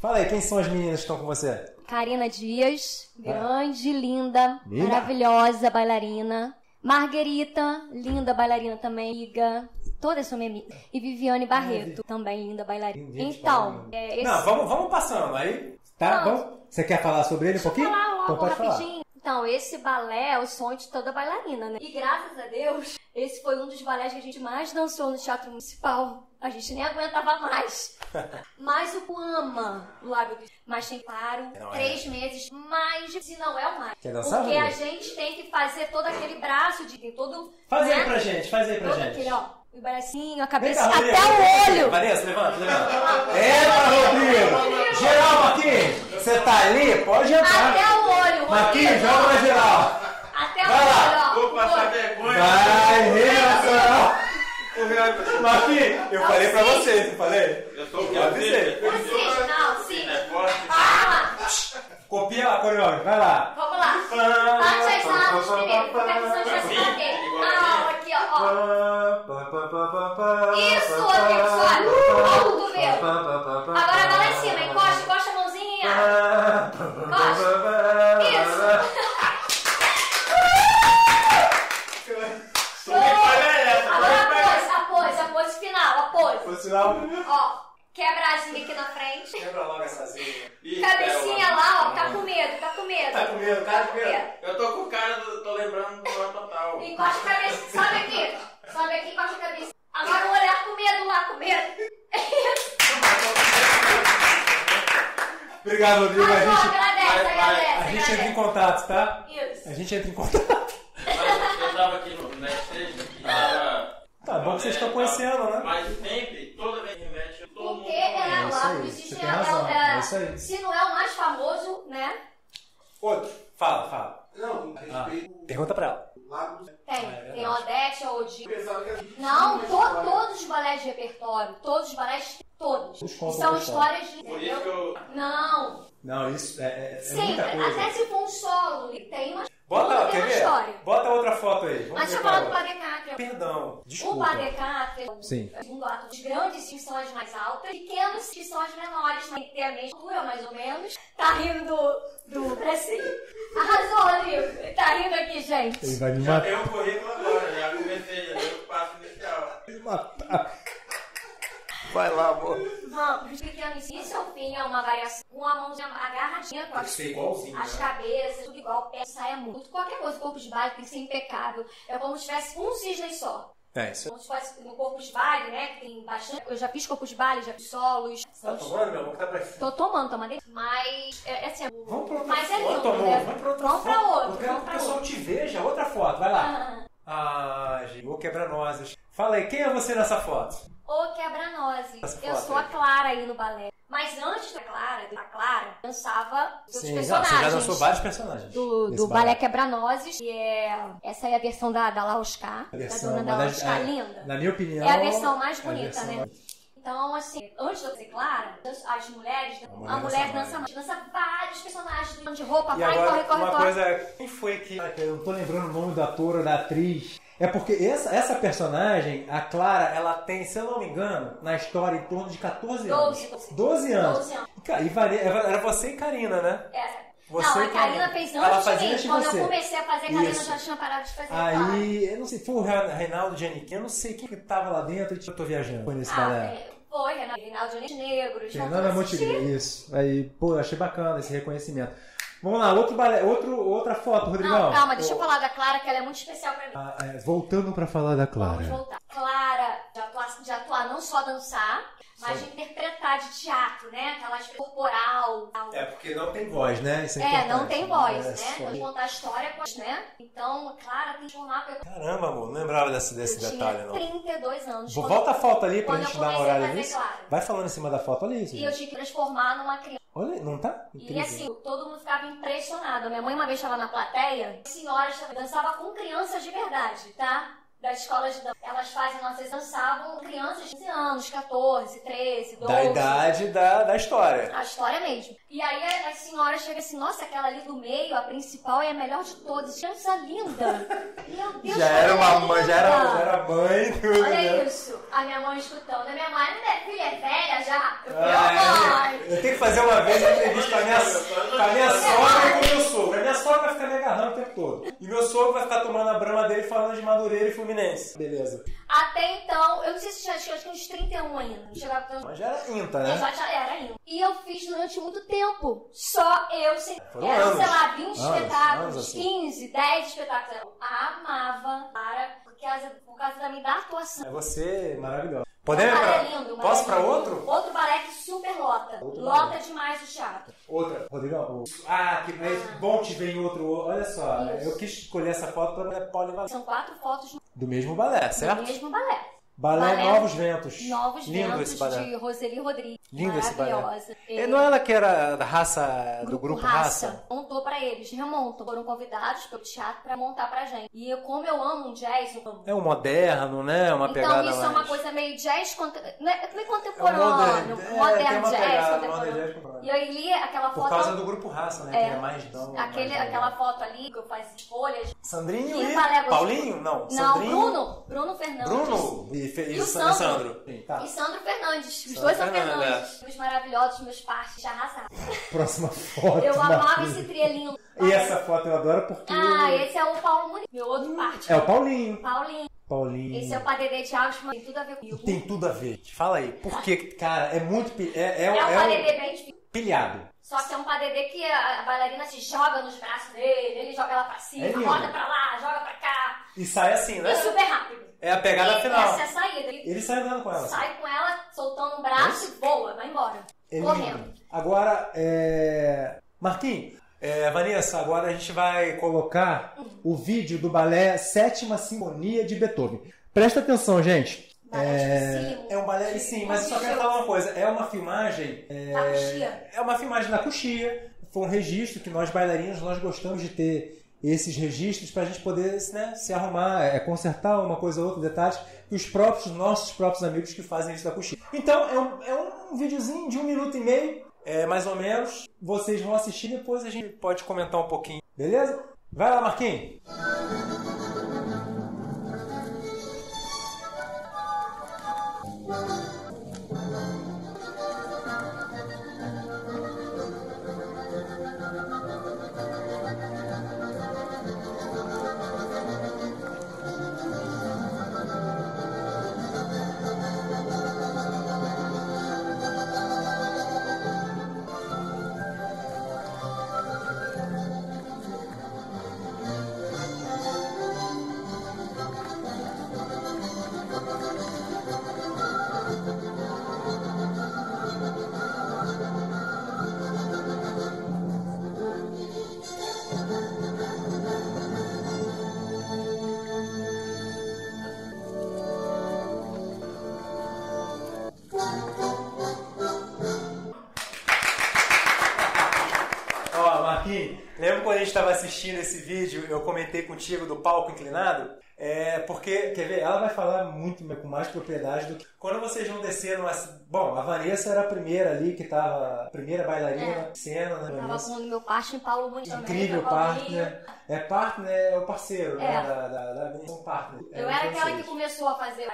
Fala aí, quem são as meninas que estão com você? Karina Dias, grande, linda, maravilhosa bailarina. Marguerita, linda bailarina também, amiga. Todas são minha amiga. E Viviane Barreto, também linda bailarina. Gente, Então, é, esse... Não, vamos, vamos passando aí. Tá? Não. Vamos? Você quer falar sobre ele um pouquinho? falar então logo pode falar. Então, esse balé é o sonho de toda bailarina, né? E graças a Deus, esse foi um dos balés que a gente mais dançou no Teatro Municipal. A gente nem aguentava mais. Mas o ama o Lago do Mas tem, claro, Não é. três meses mais, se não é o mais. Quer dançar, Porque a gente tem que fazer todo aquele braço de todo. Faz aí né? pra gente, faz aí pra Todo gente. aquele, ó. O bracinho, a cabeça, cá, até o olho. Vanessa, levanta, levanta. Eita, Rodrigo! Geral, Marquinhos! Você tá ali? Pode entrar. Até o olho. Marquinhos, Rodrigo. joga pra geral. Até o Vai lá. olho, ó. Vou passar vergonha. Vai. Vai. Marquinhos, eu falei pra você, não falei? Eu que Eu avisei. Não, sim. É. Ah, Copia lá, coreógrafo, vai lá. vamos lá. Antes aí, Santos, primeiro. Aqui, Obrigado, Rodrigo. A Mas, ó, gente, agradece, vai, vai. agradece, a gente entra em contato, tá? Isso. A gente entra em contato. Mas eu tava aqui no backstage e tava. Tá bom que vocês estão conhecendo, né? Mas sempre, toda vez que mexe, todo mundo. Porque é aí, o você Disney tem é, razão, é- é isso aí. se não é o mais famoso, né? Outro. Fala, fala. Não, a respeito Pergunta pra ela. do lado do Tem. é tem Odete, a Odile. pensava que era Não, to- todos os balés de repertório, todos os balés, todos. E são histórias de. Por isso que eu. Não, Não, isso é, é, é sempre. muita coisa. Até se for um solo, tem uma, Bota, quer uma ver? história. Bota outra foto aí. Vamos Mas deixa eu falar do é. Perdão, O desculpa. Padre Cátria, Sim. o segundo ato, os grandes que são as mais altas, pequenos que são as menores, tem que ter a mesma altura, mais ou menos. Tá rindo do, do. Arrasou, Rodrigo. Tá rindo aqui, gente. Ele vai me matar. tenho um currículo agora, já comecei, já dei o passo inicial. me matar. Vai lá, amor. Vamos. de pequeno início ao fim, é uma variação com a mãozinha agarradinha, com as, igualzinho. as cabeças, tudo igual, pé, saia muito. Qualquer coisa, o corpo de baile tem que ser impecável. É como se tivesse um cisne só. É, isso. Como se fosse no corpo de baile, né? Que tem bastante. Eu já fiz corpo de baile, já fiz solos. Tá tomando, meu amor? Tá pra Tô tomando, tomando. Mas, é, é assim, Vamos pra outra Mas é foto, lindo, amor. né? Vamos pra outra Vamos pra foto. outra, Eu quero vamos que o pra pessoal te veja. Outra foto, vai lá. Ah, gente, vou quebrar nozes. Fala aí, quem é você nessa foto? Ô quebra-nozes. Eu sou a. Clara aí no balé. Mas antes da Clara, da Clara, dançava os Sim, não, personagens. você já dançou vários personagens. do, do balé Quebra-Nozes, que é. Essa é a versão da, da Lauscar, A da versão, dona da uma das- Lauscar, é, linda. Na minha opinião. É a versão mais é bonita, versão né? mais- Então, assim, antes de eu ser Clara, as mulheres, A a mulher mulher, dança dança mais. Dança vários personagens de roupa, E vai, agora, corre, corre, uma corre. coisa, quem foi que... Eu não tô lembrando o nome do ator ou da atriz. É porque essa, essa personagem, a Clara, ela tem, se eu não me engano, na história, em torno de 14 anos. 12, 12. 12 anos. 12 anos. E, E varia- era você e Karina, né? É. Você não, a Karina fez antes de mim. de Quando você. eu comecei a fazer, a Karina Isso. já tinha parado de fazer. Aí, eu não sei, foi o Re- Reinaldo Giannichini, eu não sei quem que tava lá dentro, eu tô viajando. Foi nesse Ah, balé. é, foi, Reinaldo Negros. Fernanda Montenegro, isso. Aí, pô, eu achei bacana esse reconhecimento. Vamos lá, outro outro, outra foto, Rodrigão. Não, calma, deixa eu falar da Clara, que ela é muito especial pra mim. Ah, é, voltando pra falar da Clara. Vamos voltar. Clara, de atuar, de atuar não só dançar, mas de interpretar de teatro, né? Aquelas corporal. É, porque não tem voz, né? Isso é, É, não tem voz, É, né? só- Vamos contar a história, com- né? Então, Clara tem que formar. Eu, Caramba, amor, não lembrava desse, desse eu detalhe, tinha não. 32 anos. Volta a foto ali pra quando gente eu dar uma olhada nisso. Vai falando em cima da foto, olha isso. E eu gente. tinha que transformar numa criança. Olha, não tá? E Incrível. assim, todo mundo ficava impressionado. Minha mãe uma vez estava na plateia, a senhora dançava com crianças de verdade, tá? Das escolas de dança. Elas fazem, nossas dançavam crianças de 15 anos, 14, 13, 12. Da idade da, da história. A história mesmo. E aí a, a senhora chega assim, nossa, aquela ali do meio, a principal é a melhor de todas. Criança linda. Meu Deus, Já era uma mãe, já era, já era mãe, tudo, Olha né? isso. A minha mãe escutando. A minha mãe, minha filha é velha já. Eu falei, Ah, mãe. eu tenho que fazer uma vez uma entrevista com a minha, com a minha sogra e com o meu sogro. A minha sogra vai ficar me agarrando o tempo todo. E meu sogro vai ficar tomando a brama dele falando de Madureira e Fluminense. Beleza. Até então, eu não sei se tinha, acho que eu uns 31 ainda. Não chegava uns Mas já era INTA, Eu né? já, já era ainda. E eu fiz durante muito tempo. Só eu sei. Foram Eram, anos. sei lá, 20 Anos, espetáculos, anos assim. 15, 10 espetáculos. Eu amava para, por causa, por causa da minha atuação. É você maravilhosa. Um Podemos balé pra... lindo, Posso lindo. outro? Outro balé que super lota. Outro lota balé. demais o teatro. Outra. Rodrigão. Ah, que é bom te ver em outro. Olha só, Isso. eu quis escolher essa foto pra polivalente. São quatro fotos Do mesmo balé, certo? do mesmo balé. Balé, Balé Novos Ventos. Novos Lindo Ventos esse balé. de Roseli Rodrigues. Lindo esse balé. É, não é ela que era da raça, do grupo raça? Raça. Montou pra eles, remontam. Foram convidados pelo teatro pra montar pra gente. E como eu amo um jazz, amo. É um moderno, né? Uma Então pegada isso mais... é uma coisa meio jazz, conte... não é, não é É um contemporâneo, moderno, é, moderno jazz, pegada, contemporâneo. modern jazz contemporâneo. E eu li aquela Por foto, causa do grupo raça, né? É. Que é mais dão. aquele, mais aquela foto ali que eu fazia escolhas. Sandrinho e gostoso. Paulinho? Não, Não, Sandrinho. Bruno, Bruno Fernandes. Bruno e, Fe... E o Sa- Sandro. Sim, tá. E Sandro Fernandes. Os Sandro dois são Fernandes, é. Fernandes. Os maravilhosos, meus partes já arrasaram. Próxima foto. Eu amava Marquinhos. esse trielinho. E essa foto eu adoro porque. Ah, esse é o Paulo Muniz, meu outro parte. É o Paulinho. Paulinho. Paulinho. Esse é o Padedê de Alves, mas tem tudo a ver comigo. Tem tudo a ver. Fala aí. Porque, cara, é muito. É, é, É um é bem difícil. Pilhado. Só que é um padedê que a, bailarina se joga nos braços dele, ele joga ela pra cima, É lindo. roda pra lá, joga pra cá. E sai assim, né? E super rápido. É a pegada e final. essa é a saída. Ele Ele sai andando com ela. assim. sai com ela, soltando um braço e voa, vai embora. É lindo. correndo. Agora, é... Marquinhos, é, Vanessa, agora a gente vai colocar o vídeo do balé Sétima Sinfonia de Beethoven. Presta atenção, gente. É, é um balé, sim, mas eu só quero falar uma coisa. É uma filmagem. É, coxia. é uma filmagem da coxia. Foi um registro que nós bailarinos nós gostamos de ter esses registros para a gente poder né, se arrumar, é, consertar uma coisa ou outra, detalhes, e os próprios, nossos próprios amigos que fazem isso da coxinha. Então, é um, é um videozinho de um minuto e meio, é, mais ou menos. Vocês vão assistir, depois a gente pode comentar um pouquinho. Beleza? Vai lá. Marquinhos, assistindo esse vídeo, eu comentei contigo do palco inclinado? É, porque, quer ver, ela vai falar muito com mais propriedade do que. Quando vocês vão descer numa. Bom, a Vanessa era a primeira ali que tava. A primeira bailarina É. na cena, né? Tava Vanessa? com o meu partner Paulo também. Incrível partner. É partner, é o parceiro, né? É. Da, da, da, são partner. Eu É, era então aquela vocês. que começou a fazer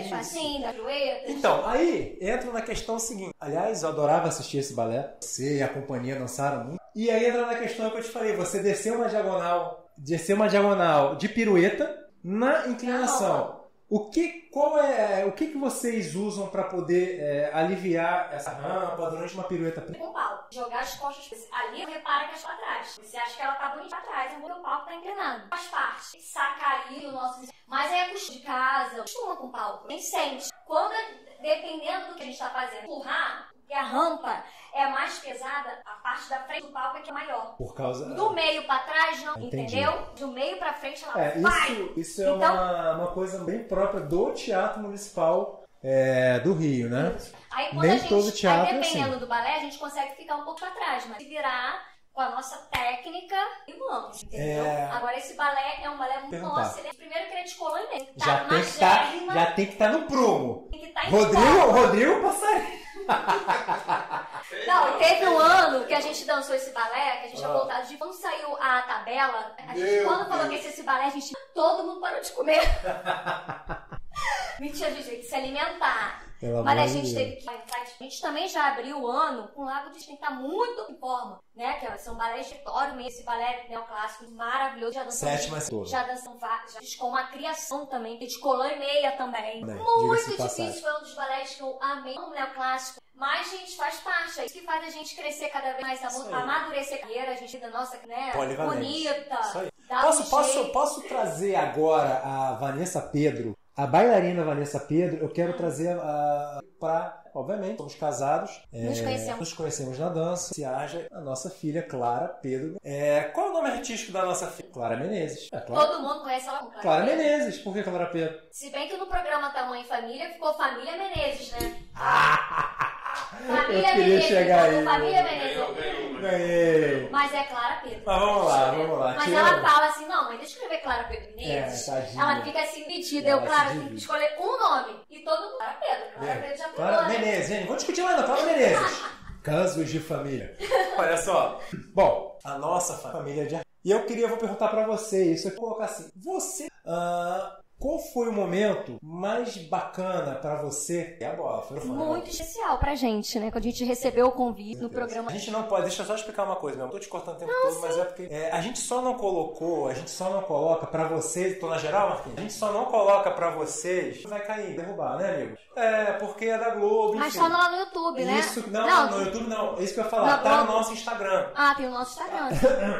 Isso. facinho, da joelha. Então, aí entra na questão seguinte. Aliás, eu adorava assistir esse balé. Você e a companhia dançaram muito. E aí entra na questão que eu te falei. Você desceu uma diagonal, desceu uma diagonal de pirueta na inclinação. O que, qual é, o que, que vocês usam para poder é, aliviar essa rampa durante uma pirueta? com o palco. Jogar as costas ali, repara que as pra trás. Você acha que ela tá bonita pra trás, é o palco tá inclinado. Faz parte. Sacaria o nosso. Mas é custo de casa, costuma com o palco. Nem sente. Quando, dependendo do que a gente tá fazendo, empurrar, que a rampa é mais pesada, a parte da frente do palco é que é maior. Por causa. Do meio pra trás, não, Entendi. entendeu? Do meio pra frente, ela É, vai. isso, isso é Então- uma, uma coisa bem própria do Teatro Municipal é, do Rio, né? Aí quando Nem a gente, todo teatro é aí dependendo assim. do balé, a gente consegue ficar um pouco pra trás, mas se virar com a nossa técnica e vamos, entendeu? É. Agora esse balé é um balé muito nosso, ele é primeiro que ele é de colônia mesmo, tá Já tem, que tá, já tem que estar no prumo. tem que tá em Rodrigo, foco. Rodrigo passarinho. Não, teve um ano que a gente dançou esse balé, que a gente tinha Ah. voltado de quando saiu a tabela, a gente, Meu quando falou Deus. que esse balé, a gente, todo mundo parou de comer. Mentira, gente se alimentar. Pelo Mas a gente teve que. A gente também já abriu o ano com o Lago de estar muito em forma, né? Que é- de história mesmo. Esse balé neoclássico maravilhoso. Já dançamos. Sétima toda. Já dançamos vários. Já com uma criação também. De colã e meia também. Também, Muito difícil. Foi um dos balés que eu amei no neoclássico. Mas, gente, faz parte. É isso que faz a gente crescer cada vez mais, amadurecer a carreira. A gente da nossa, né? Polivalente. Bonita. Isso aí. Posso, um posso, jeito. posso trazer agora a Vanessa Pedro, a bailarina Vanessa Pedro, eu quero trazer a para, obviamente, somos casados, Nos é, conhecemos. nos conhecemos na dança, se haja a nossa filha Clara Pedro. É, qual é o nome artístico da nossa filha? Clara Menezes. É, Clara, Todo mundo conhece ela como Clara Clara. Menezes. Por que Clara Pedro? Se bem que no programa Tamanho e Família ficou Família Menezes, né? Família Eu queria Menezes, chegar aí. Família Menezes. Ganhei. Mas é Clara Pedro. Mas vamos lá, vamos lá, Mas tira- ela fala assim, não, mas deixa eu escrever Clara Pedro Menezes. É, ela fica assim metida. Ela Eu, Clara, se tem que escolher um nome. E todo mundo, Clara Pedro. Clara Pedro já Clara pegou, né? Menezes, gente. Vou discutir mais não. Clara Menezes. Casos de família. Olha só. Bom, a nossa família de E eu queria, vou perguntar pra você isso. Eu vou colocar assim. Você... ah, qual foi o momento mais bacana pra você? É a bola, foi o fã, né? Muito especial pra gente, né? Quando a gente recebeu o convite no programa. A gente não pode, deixa eu só explicar uma coisa, meu. Não tô te cortando o tempo todo, mas é porque é, a gente só não colocou, a gente só não coloca pra vocês, tô na geral, Marquinhos? A gente só não coloca pra vocês, vai cair, derrubar, né, amigo? É, porque é da Globo, Mas enfim. só lá no YouTube, né? Isso, não, no YouTube não, é isso que eu ia falar, tá no nosso Instagram. Ah, tem o nosso Instagram.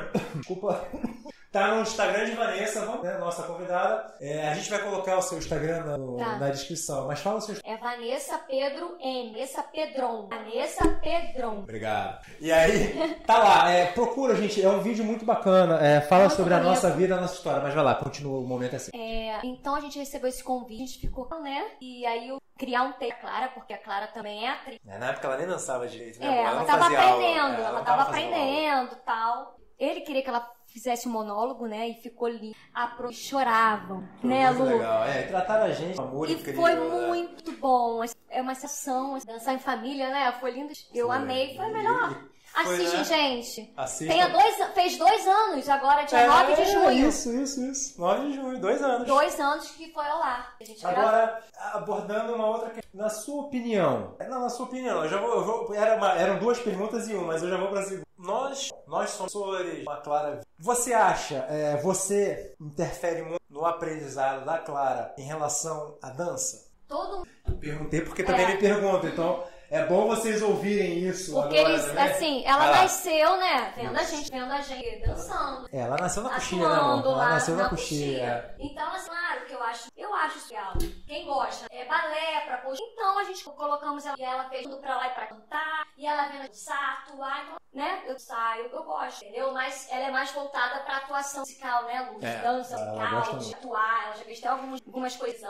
Desculpa. Tá no Instagram de Vanessa, vamos, né, nossa convidada. É, a gente vai colocar o seu Instagram no- Tá. na descrição, mas fala o seu É Vanessa Pedro M. Vanessa Pedron. Vanessa Pedron. Obrigado. E aí, tá lá, é, procura, gente, é um vídeo muito bacana. é, fala Muito sobre a nossa vida, a nossa história. Mas vai lá, continua o momento assim. É, então a gente recebeu esse convite, a gente ficou, né? E aí eu criar um texto Clara, porque a Clara também é atriz. É, Na época ela nem dançava direito, né? É, ela não tava fazia aula. aprendendo, É, ela não tava aula. aprendendo e tal. Ele queria que ela fizesse um monólogo, né? E ficou lindo. A pro... choravam, Foi né, Lu? legal. É, trataram a gente com amor E incrível. foi né? muito bom. É uma sessão, dançar em família, né? Foi lindo. Eu Foi. amei, foi melhor. E- Assiste, né? gente. Assista. Tem dois, fez dois anos agora, dia É, 9 de junho. Isso, isso, isso. 9 de junho, dois anos. Dois anos que foi ao lar. A gente gravou. Agora, abordando uma outra questão. Na sua opinião. Não, na sua opinião. Eu já vou. eu vou- era uma- eram duas perguntas em uma, mas eu já vou para a segunda. Nós, nós somos professores, uma Clara. Você acha, é, você interfere muito no aprendizado da Clara em relação à dança? Todo Perguntei porque também É. me perguntam, então é bom vocês ouvirem isso Porque agora, eles, né? assim, ela lá. nasceu, né? Vendo a gente, vendo a gente dançando. É, ela nasceu na coxinha, né, amor? Ela nasceu na, na coxinha. coxinha. Então, assim, claro que eu acho, eu acho isso legal. Quem gosta é balé pra coxa. Então a gente colocamos ela e ela fez tudo pra lá e pra cantar. E ela vendo dançar, atuar, então, né? Eu saio, eu gosto, entendeu? Mas ela é mais voltada pra atuação musical, né, Lu? É, Dança musical, de atuar, ela já fez até algumas, algumas coisas.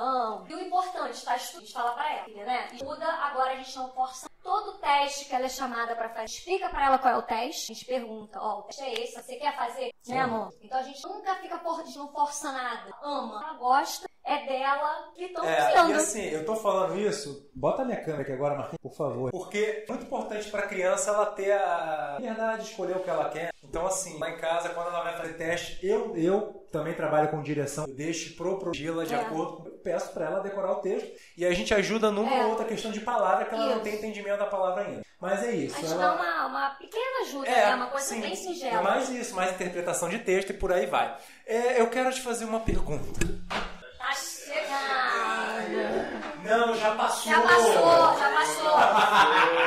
E o importante, tá? Estudando, a gente fala pra ela, né? Estuda, agora a gente não força todo teste que ela é chamada pra fazer. Explica pra ela qual é o teste. A gente pergunta, ó, o teste é esse, você quer fazer? Né, amor? Então a gente nunca fica por, não força nada. Ama. Ela gosta, é dela e estão É, e assim, eu tô falando isso, bota a minha câmera aqui agora, Marquinhos, por favor. Porque é muito importante pra criança ela ter a liberdade de escolher o que ela quer. Então, assim, lá em casa, quando ela vai fazer teste, eu, eu também trabalho com direção, eu deixo pro Progila de É. acordo com. Peço pra ela decorar o texto e a gente ajuda numa É. ou outra questão de palavra que ela não Isso. tem entendimento da palavra ainda. Mas é isso. A gente ela- dá uma, uma pequena ajuda, né? Uma coisa sim. bem É singela. mais isso, mais interpretação de texto e por aí vai. É, eu quero te fazer uma pergunta. Tá chegando. Não, já passou. Já passou, já passou.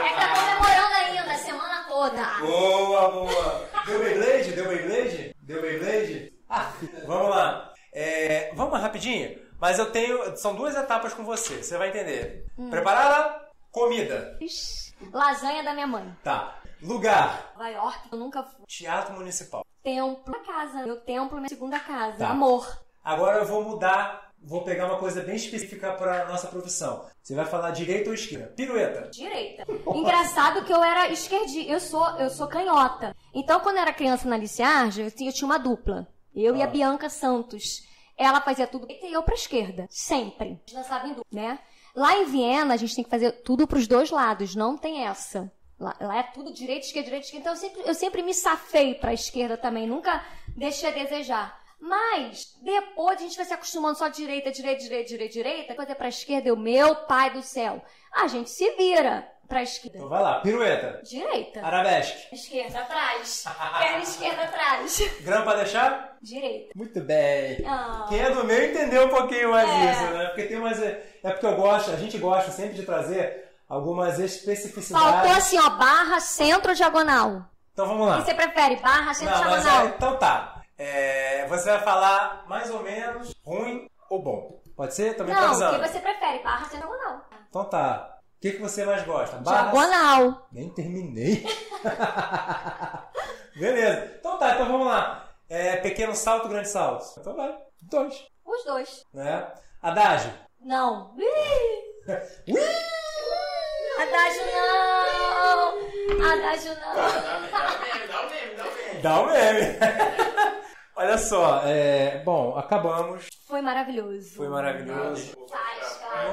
É que tá comemorando ainda a semana toda. Boa, boa. Deu Beyblade? Deu Beyblade? Deu Beyblade? Ah, vamos lá. É, vamos rapidinho? Mas eu tenho. São duas etapas com você, você vai entender. Hum. Preparada? Comida. Ixi, Lasanha da minha mãe. Tá. Lugar. Nova York, eu nunca fui. Teatro Municipal. Templo, minha casa. Meu templo, minha segunda casa. Tá. Amor. Agora eu vou mudar. Vou pegar uma coisa bem específica para nossa profissão. Você vai falar direita ou esquerda? Pirueta. Direita. Engraçado que eu era esquerdista. Eu sou, eu sou canhota. Então, quando eu era criança na Liciarja, eu tinha, eu tinha uma dupla. Eu e a Ah. Bianca Santos. Ela fazia tudo e eu pra esquerda. Sempre. Dançava em dupla, né? Lá em Viena, a gente tem que fazer tudo pros dois lados. Não tem essa. Lá, lá é tudo direita, esquerda, direita, esquerda. Então, eu sempre, eu sempre me safei pra esquerda também. Nunca deixei a desejar. Mas, depois a gente vai se acostumando só direita, direita, direita, direita, direita. Depois é pra esquerda, eu, meu pai do céu. A gente se vira pra esquerda. Então vai lá. Pirueta. Direita. Arabesque. Esquerda atrás. Perna esquerda atrás. Grama pra deixar? Direita. Muito bem. Ah. Quem é do meio entendeu um pouquinho mais É. isso, né? Porque tem umas. É porque eu gosto, a gente gosta sempre de trazer algumas especificidades. Faltou assim, ó, barra, centro, diagonal. Então vamos O lá. que você prefere? Barra, centro, Não, mas diagonal? é, então tá. É, você vai falar mais ou menos ruim ou bom. Pode ser? Também Não, o que você prefere? Barra, centro, diagonal. Então tá. O que, que você mais gosta? Barra- Diagonal. Nem terminei. Beleza. Então tá, então vamos lá. É, pequeno salto, grande salto. Então vai. Dois. Os dois. Né? Adágio. Não. Adágio não. Adágio não. Dá o meme, dá o meme, dá o meme. Olha só, é, bom, acabamos. Foi maravilhoso. Foi maravilhoso.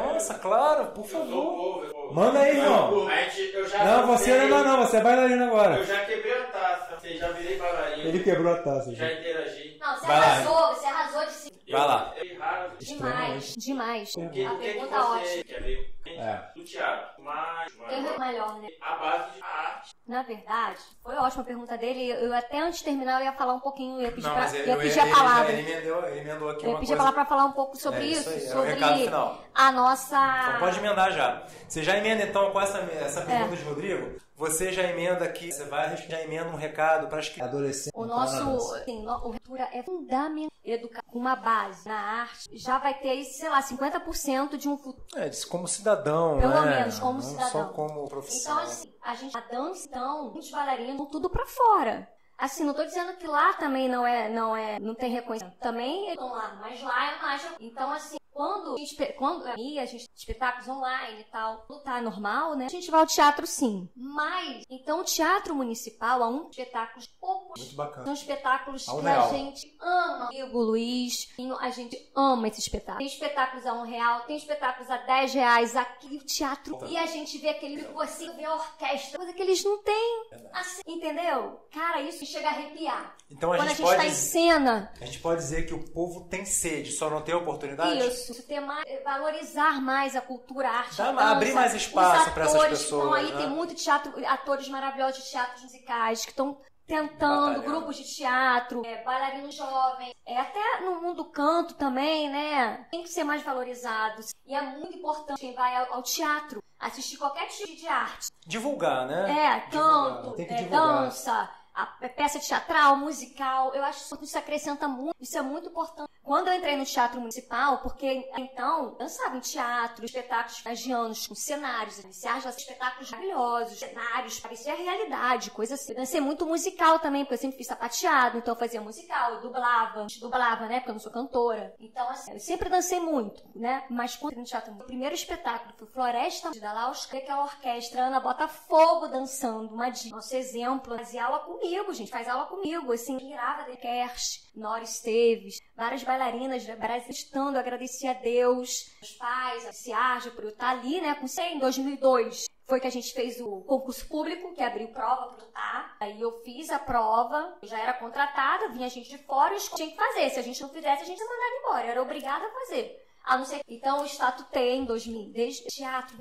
Nossa, claro, por Eu favor. eu Manda aí, irmão. Eu já Não, você dancei, não, não, você é bailarino Eu agora. já quebrei a taça, você já virei bailarino, Ele quebrou a taça. já interagi. Não, você arrasou, você arrasou de si. Vai lá. Eu, eu raro. Demais, demais. O que, A que, que pergunta você ótima. quer ver? É. Do teatro. Mais, mais. Erro melhor, né? A base de arte. Na verdade, foi ótima a pergunta dele. Eu até antes de terminar, eu ia falar um pouquinho, eu ia pedir, Não, pra, mas ele, ia ele, pedir a palavra. ele emendou, ele emendou aqui Eu ia uma pedir a palavra pra falar um pouco sobre É isso, isso aí, é o sobre recado final. a nossa. Então pode emendar já. Você já emenda então com essa, essa pergunta de Rodrigo? Você já emenda aqui, você vai já emenda um recado para as adolescentes. O nosso, assim, no- o leitura é fundamental. Educar com uma base na arte já vai ter, sei lá, 50% de um futuro. É, como cidadão, Pelo né? menos, como Não cidadão. só como profissional. Então, assim, a gente, a dança, então, muitos bailarinos, tudo pra fora. Assim, não tô dizendo que lá também não é, não é, não tem reconhecimento. Também eles estão lá, mas lá é mais. Então, assim, quando, a gente- quando aí a gente espetáculos online e tal, quando tá normal, né? A gente vai ao teatro sim. Mas, então o teatro municipal há um espetáculos poucos Muito bacana. são espetáculos que real. a gente ama. Amigo Luiz, a gente ama esse espetáculo. Tem espetáculos a um real, tem espetáculos a 10 reais aqui, o teatro. E a gente vê aquele, você vê a orquestra, coisa que eles não têm. Assim, entendeu? Cara, isso chega a arrepiar. Então a Quando a gente, gente pode tá em cena, a gente pode dizer que o povo tem sede, só não tem oportunidade? isso, isso ter mais, valorizar mais a cultura, a arte, Dá- dança, abrir mais espaço pra essas pessoas, estão aí, né? tem muito teatro, atores maravilhosos de teatros musicais que estão tentando, grupos de teatro, é, bailarinos jovens, é, até no mundo do canto também, né? Tem que ser mais valorizado. E é muito importante quem vai ao, ao teatro assistir qualquer tipo de arte. Divulgar, né? É, canto, é, dança, a pe- peça teatral, musical. Eu acho que isso acrescenta muito. Isso é muito importante Quando eu entrei no teatro municipal, porque então dançava em teatro, espetáculos magianos, com cenários, iniciais, espetáculos maravilhosos, cenários, parecia realidade, coisa assim. Eu dancei muito musical também, porque eu sempre fiz sapateado, então eu fazia musical, eu dublava, eu dublava, né, porque eu não sou cantora. Então, assim, eu sempre dancei muito, né, mas quando eu entrei no teatro, o primeiro espetáculo foi Floresta da Laos, que aquela orquestra Ana Botafogo dançando, uma dica. Nosso exemplo, fazia aula comigo, gente, faz aula comigo, assim, virava de Kersh, Nora Esteves, várias bailarinas brasileiras agradecer a Deus, os pais, a Ciaja, por eu estar ali, né, com em 2002 foi que a gente fez o concurso público, que abriu prova para lutar. Aí eu fiz a prova, já era contratada, vinha gente de fora e tinha que fazer. Se a gente não fizesse, a gente ia mandar embora. Eu era obrigada a fazer. A não ser Então, o Estado tem, 2000, desde teatro,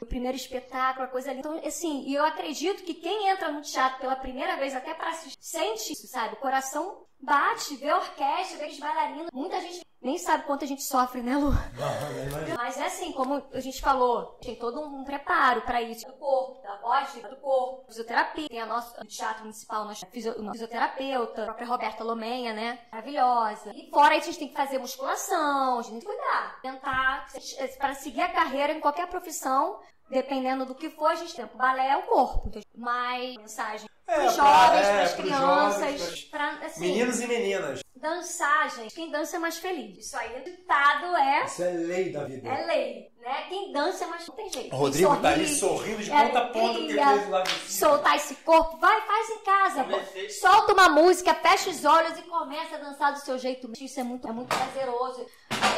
o primeiro espetáculo, a coisa ali. Então, assim, e eu acredito que quem entra no teatro pela primeira vez, até para assistir, sente isso, sabe? O coração bate, vê a orquestra, vê os bailarinos. Muita gente nem sabe quanto a gente sofre, né, Lu? Mas é assim, como a gente falou, tem todo um preparo para isso. Do corpo, da voz, do corpo, fisioterapia. Tem a nossa no Teatro Municipal, nossa fisioterapeuta, a própria Roberta Lomenha, né? Maravilhosa. E fora isso, a gente tem que fazer musculação, a gente tem que cuidar. Tentar, para seguir a carreira em qualquer profissão, dependendo do que for, a gente tem. O balé é o corpo. Mas, mensagem é, para os jovens, é, para as crianças, para assim, meninos e meninas. Dançar, gente. Quem dança é mais feliz. Isso aí, ditado é. Isso é lei da vida. É lei, né? Quem dança é mais. Não tem jeito. O Rodrigo sorri, tá ali sorrindo de ponta a ponta que fez lá Soltar esse corpo. Vai, faz em casa. Solta uma música, fecha os olhos e começa a dançar do seu jeito. Isso é muito, é muito prazeroso.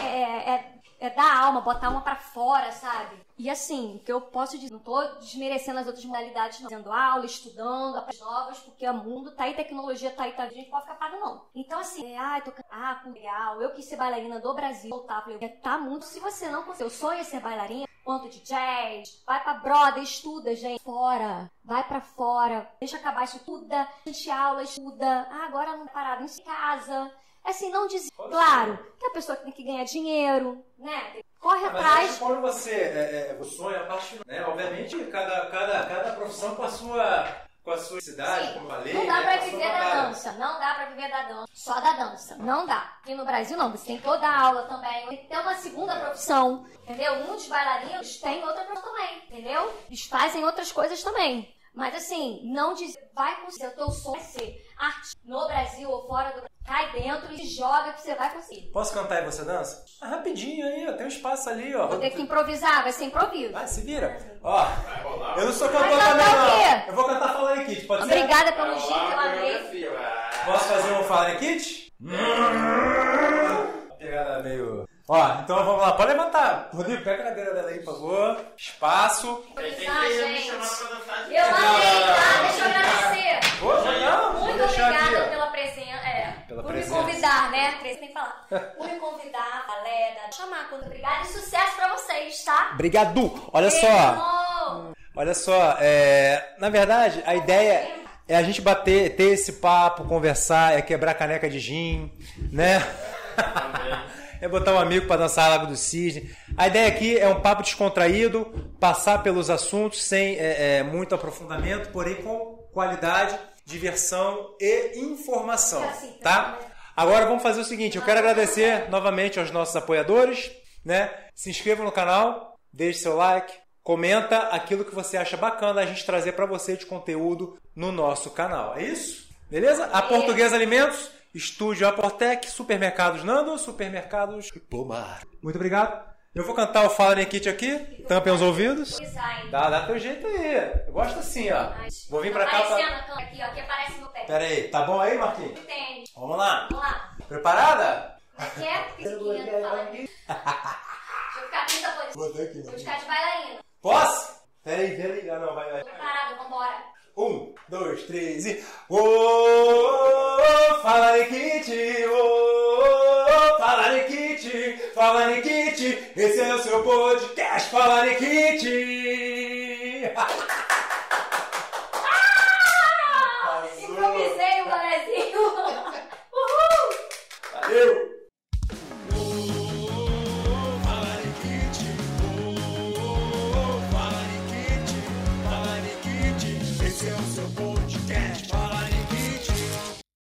É, é, é dar alma, botar alma para fora, sabe? E assim, que eu posso dizer, não tô desmerecendo as outras modalidades, não. Fazendo aula, estudando, as novas, porque o mundo tá aí, tecnologia tá aí, tá, a gente pode ficar pago, não. Então, assim, é, ah, tô ah, legal, eu quis ser bailarina do Brasil, voltar, falei, tá muito, se você não conseguir, o sonho é ser bailarina, quanto de jazz, vai pra broda, estuda, gente, fora, vai pra fora, deixa acabar, estuda, gente aula, estuda, ah, agora não parado em casa, assim, não diz, claro, que a pessoa tem que ganhar dinheiro, né, corre ah, atrás. Mas quando você é, é, o sonho, a paixão, né? Obviamente, cada, cada, cada profissão com a sua com a sua cidade, como falei. Não dá né, pra viver da dança. Não dá pra viver da dança. Só da dança. Não dá. Aqui no Brasil não. Você tem toda a aula também. Tem que ter uma segunda profissão. Entendeu? Muitos bailarinos têm outra profissão também. Entendeu? Eles fazem outras coisas também. Mas assim, não dizer, vai com o teu sonho ser arte no Brasil ou fora do Brasil. Cai dentro e joga que você vai conseguir. Posso cantar e você dança? Ah, rapidinho aí, ó. Tem um espaço ali, ó. Vou ter que improvisar, vai ser improviso. Vai, se vira. Ó, eu não sou cantor também, não. Eu vou cantar Fallen Kit, pode ser? Obrigada pelo giro, eu amei. Posso fazer um Fallen Kit? Pegada meio... Ó, então vamos lá, pode levantar. Rodrigo, pega a cadeira dela aí, por favor. Espaço. Tem que gente. Eu amei, tá? Deixa eu agradecer. Pô, não, Muito obrigada pela pela por presença. me convidar, né? Tem que falar. Por me convidar, Valeda, chamar quando obrigada e sucesso pra vocês, tá? Obrigado. Olha só. Olha só, é, na verdade, a ideia é a gente bater, ter esse papo, conversar, é quebrar caneca de gin, né? é botar um amigo para dançar Lago do Cisne. A ideia aqui é um papo descontraído, passar pelos assuntos sem é, é, muito aprofundamento, porém com qualidade, diversão e informação, tá? Agora vamos fazer o seguinte, eu quero agradecer novamente aos nossos apoiadores, né? Se inscreva no canal, deixe seu like, comenta aquilo que você acha bacana a gente trazer para você de conteúdo no nosso canal. É isso? Beleza? A Portuguesa Alimentos Estúdio Aportec, Supermercados Nando, Supermercados Pomar. Muito obrigado. Eu vou cantar o Fala Nikit aqui, tampem os ouvidos. Dá, dá teu jeito aí. Eu gosto assim, ó. Vou vir pra cá. Pra... aqui, ó, que aparece no pé. Pera aí, tá bom aí, Marquinhos? Entende. Vamos lá. Vamos lá. Preparada? Quer? Deixa eu ficar aqui essa posição. Vou ficar de bailarina. Posso? Pera aí, pera aí. Ah, não, vai, vai. Preparada, vambora. Um, dois, três e. Oh, oh, fala Nikiti, oh, fala Nikiti, fala Nikiti, esse é o seu podcast, fala Nikiti. Ah, improvisei o um bonezinho. Uhul! Valeu!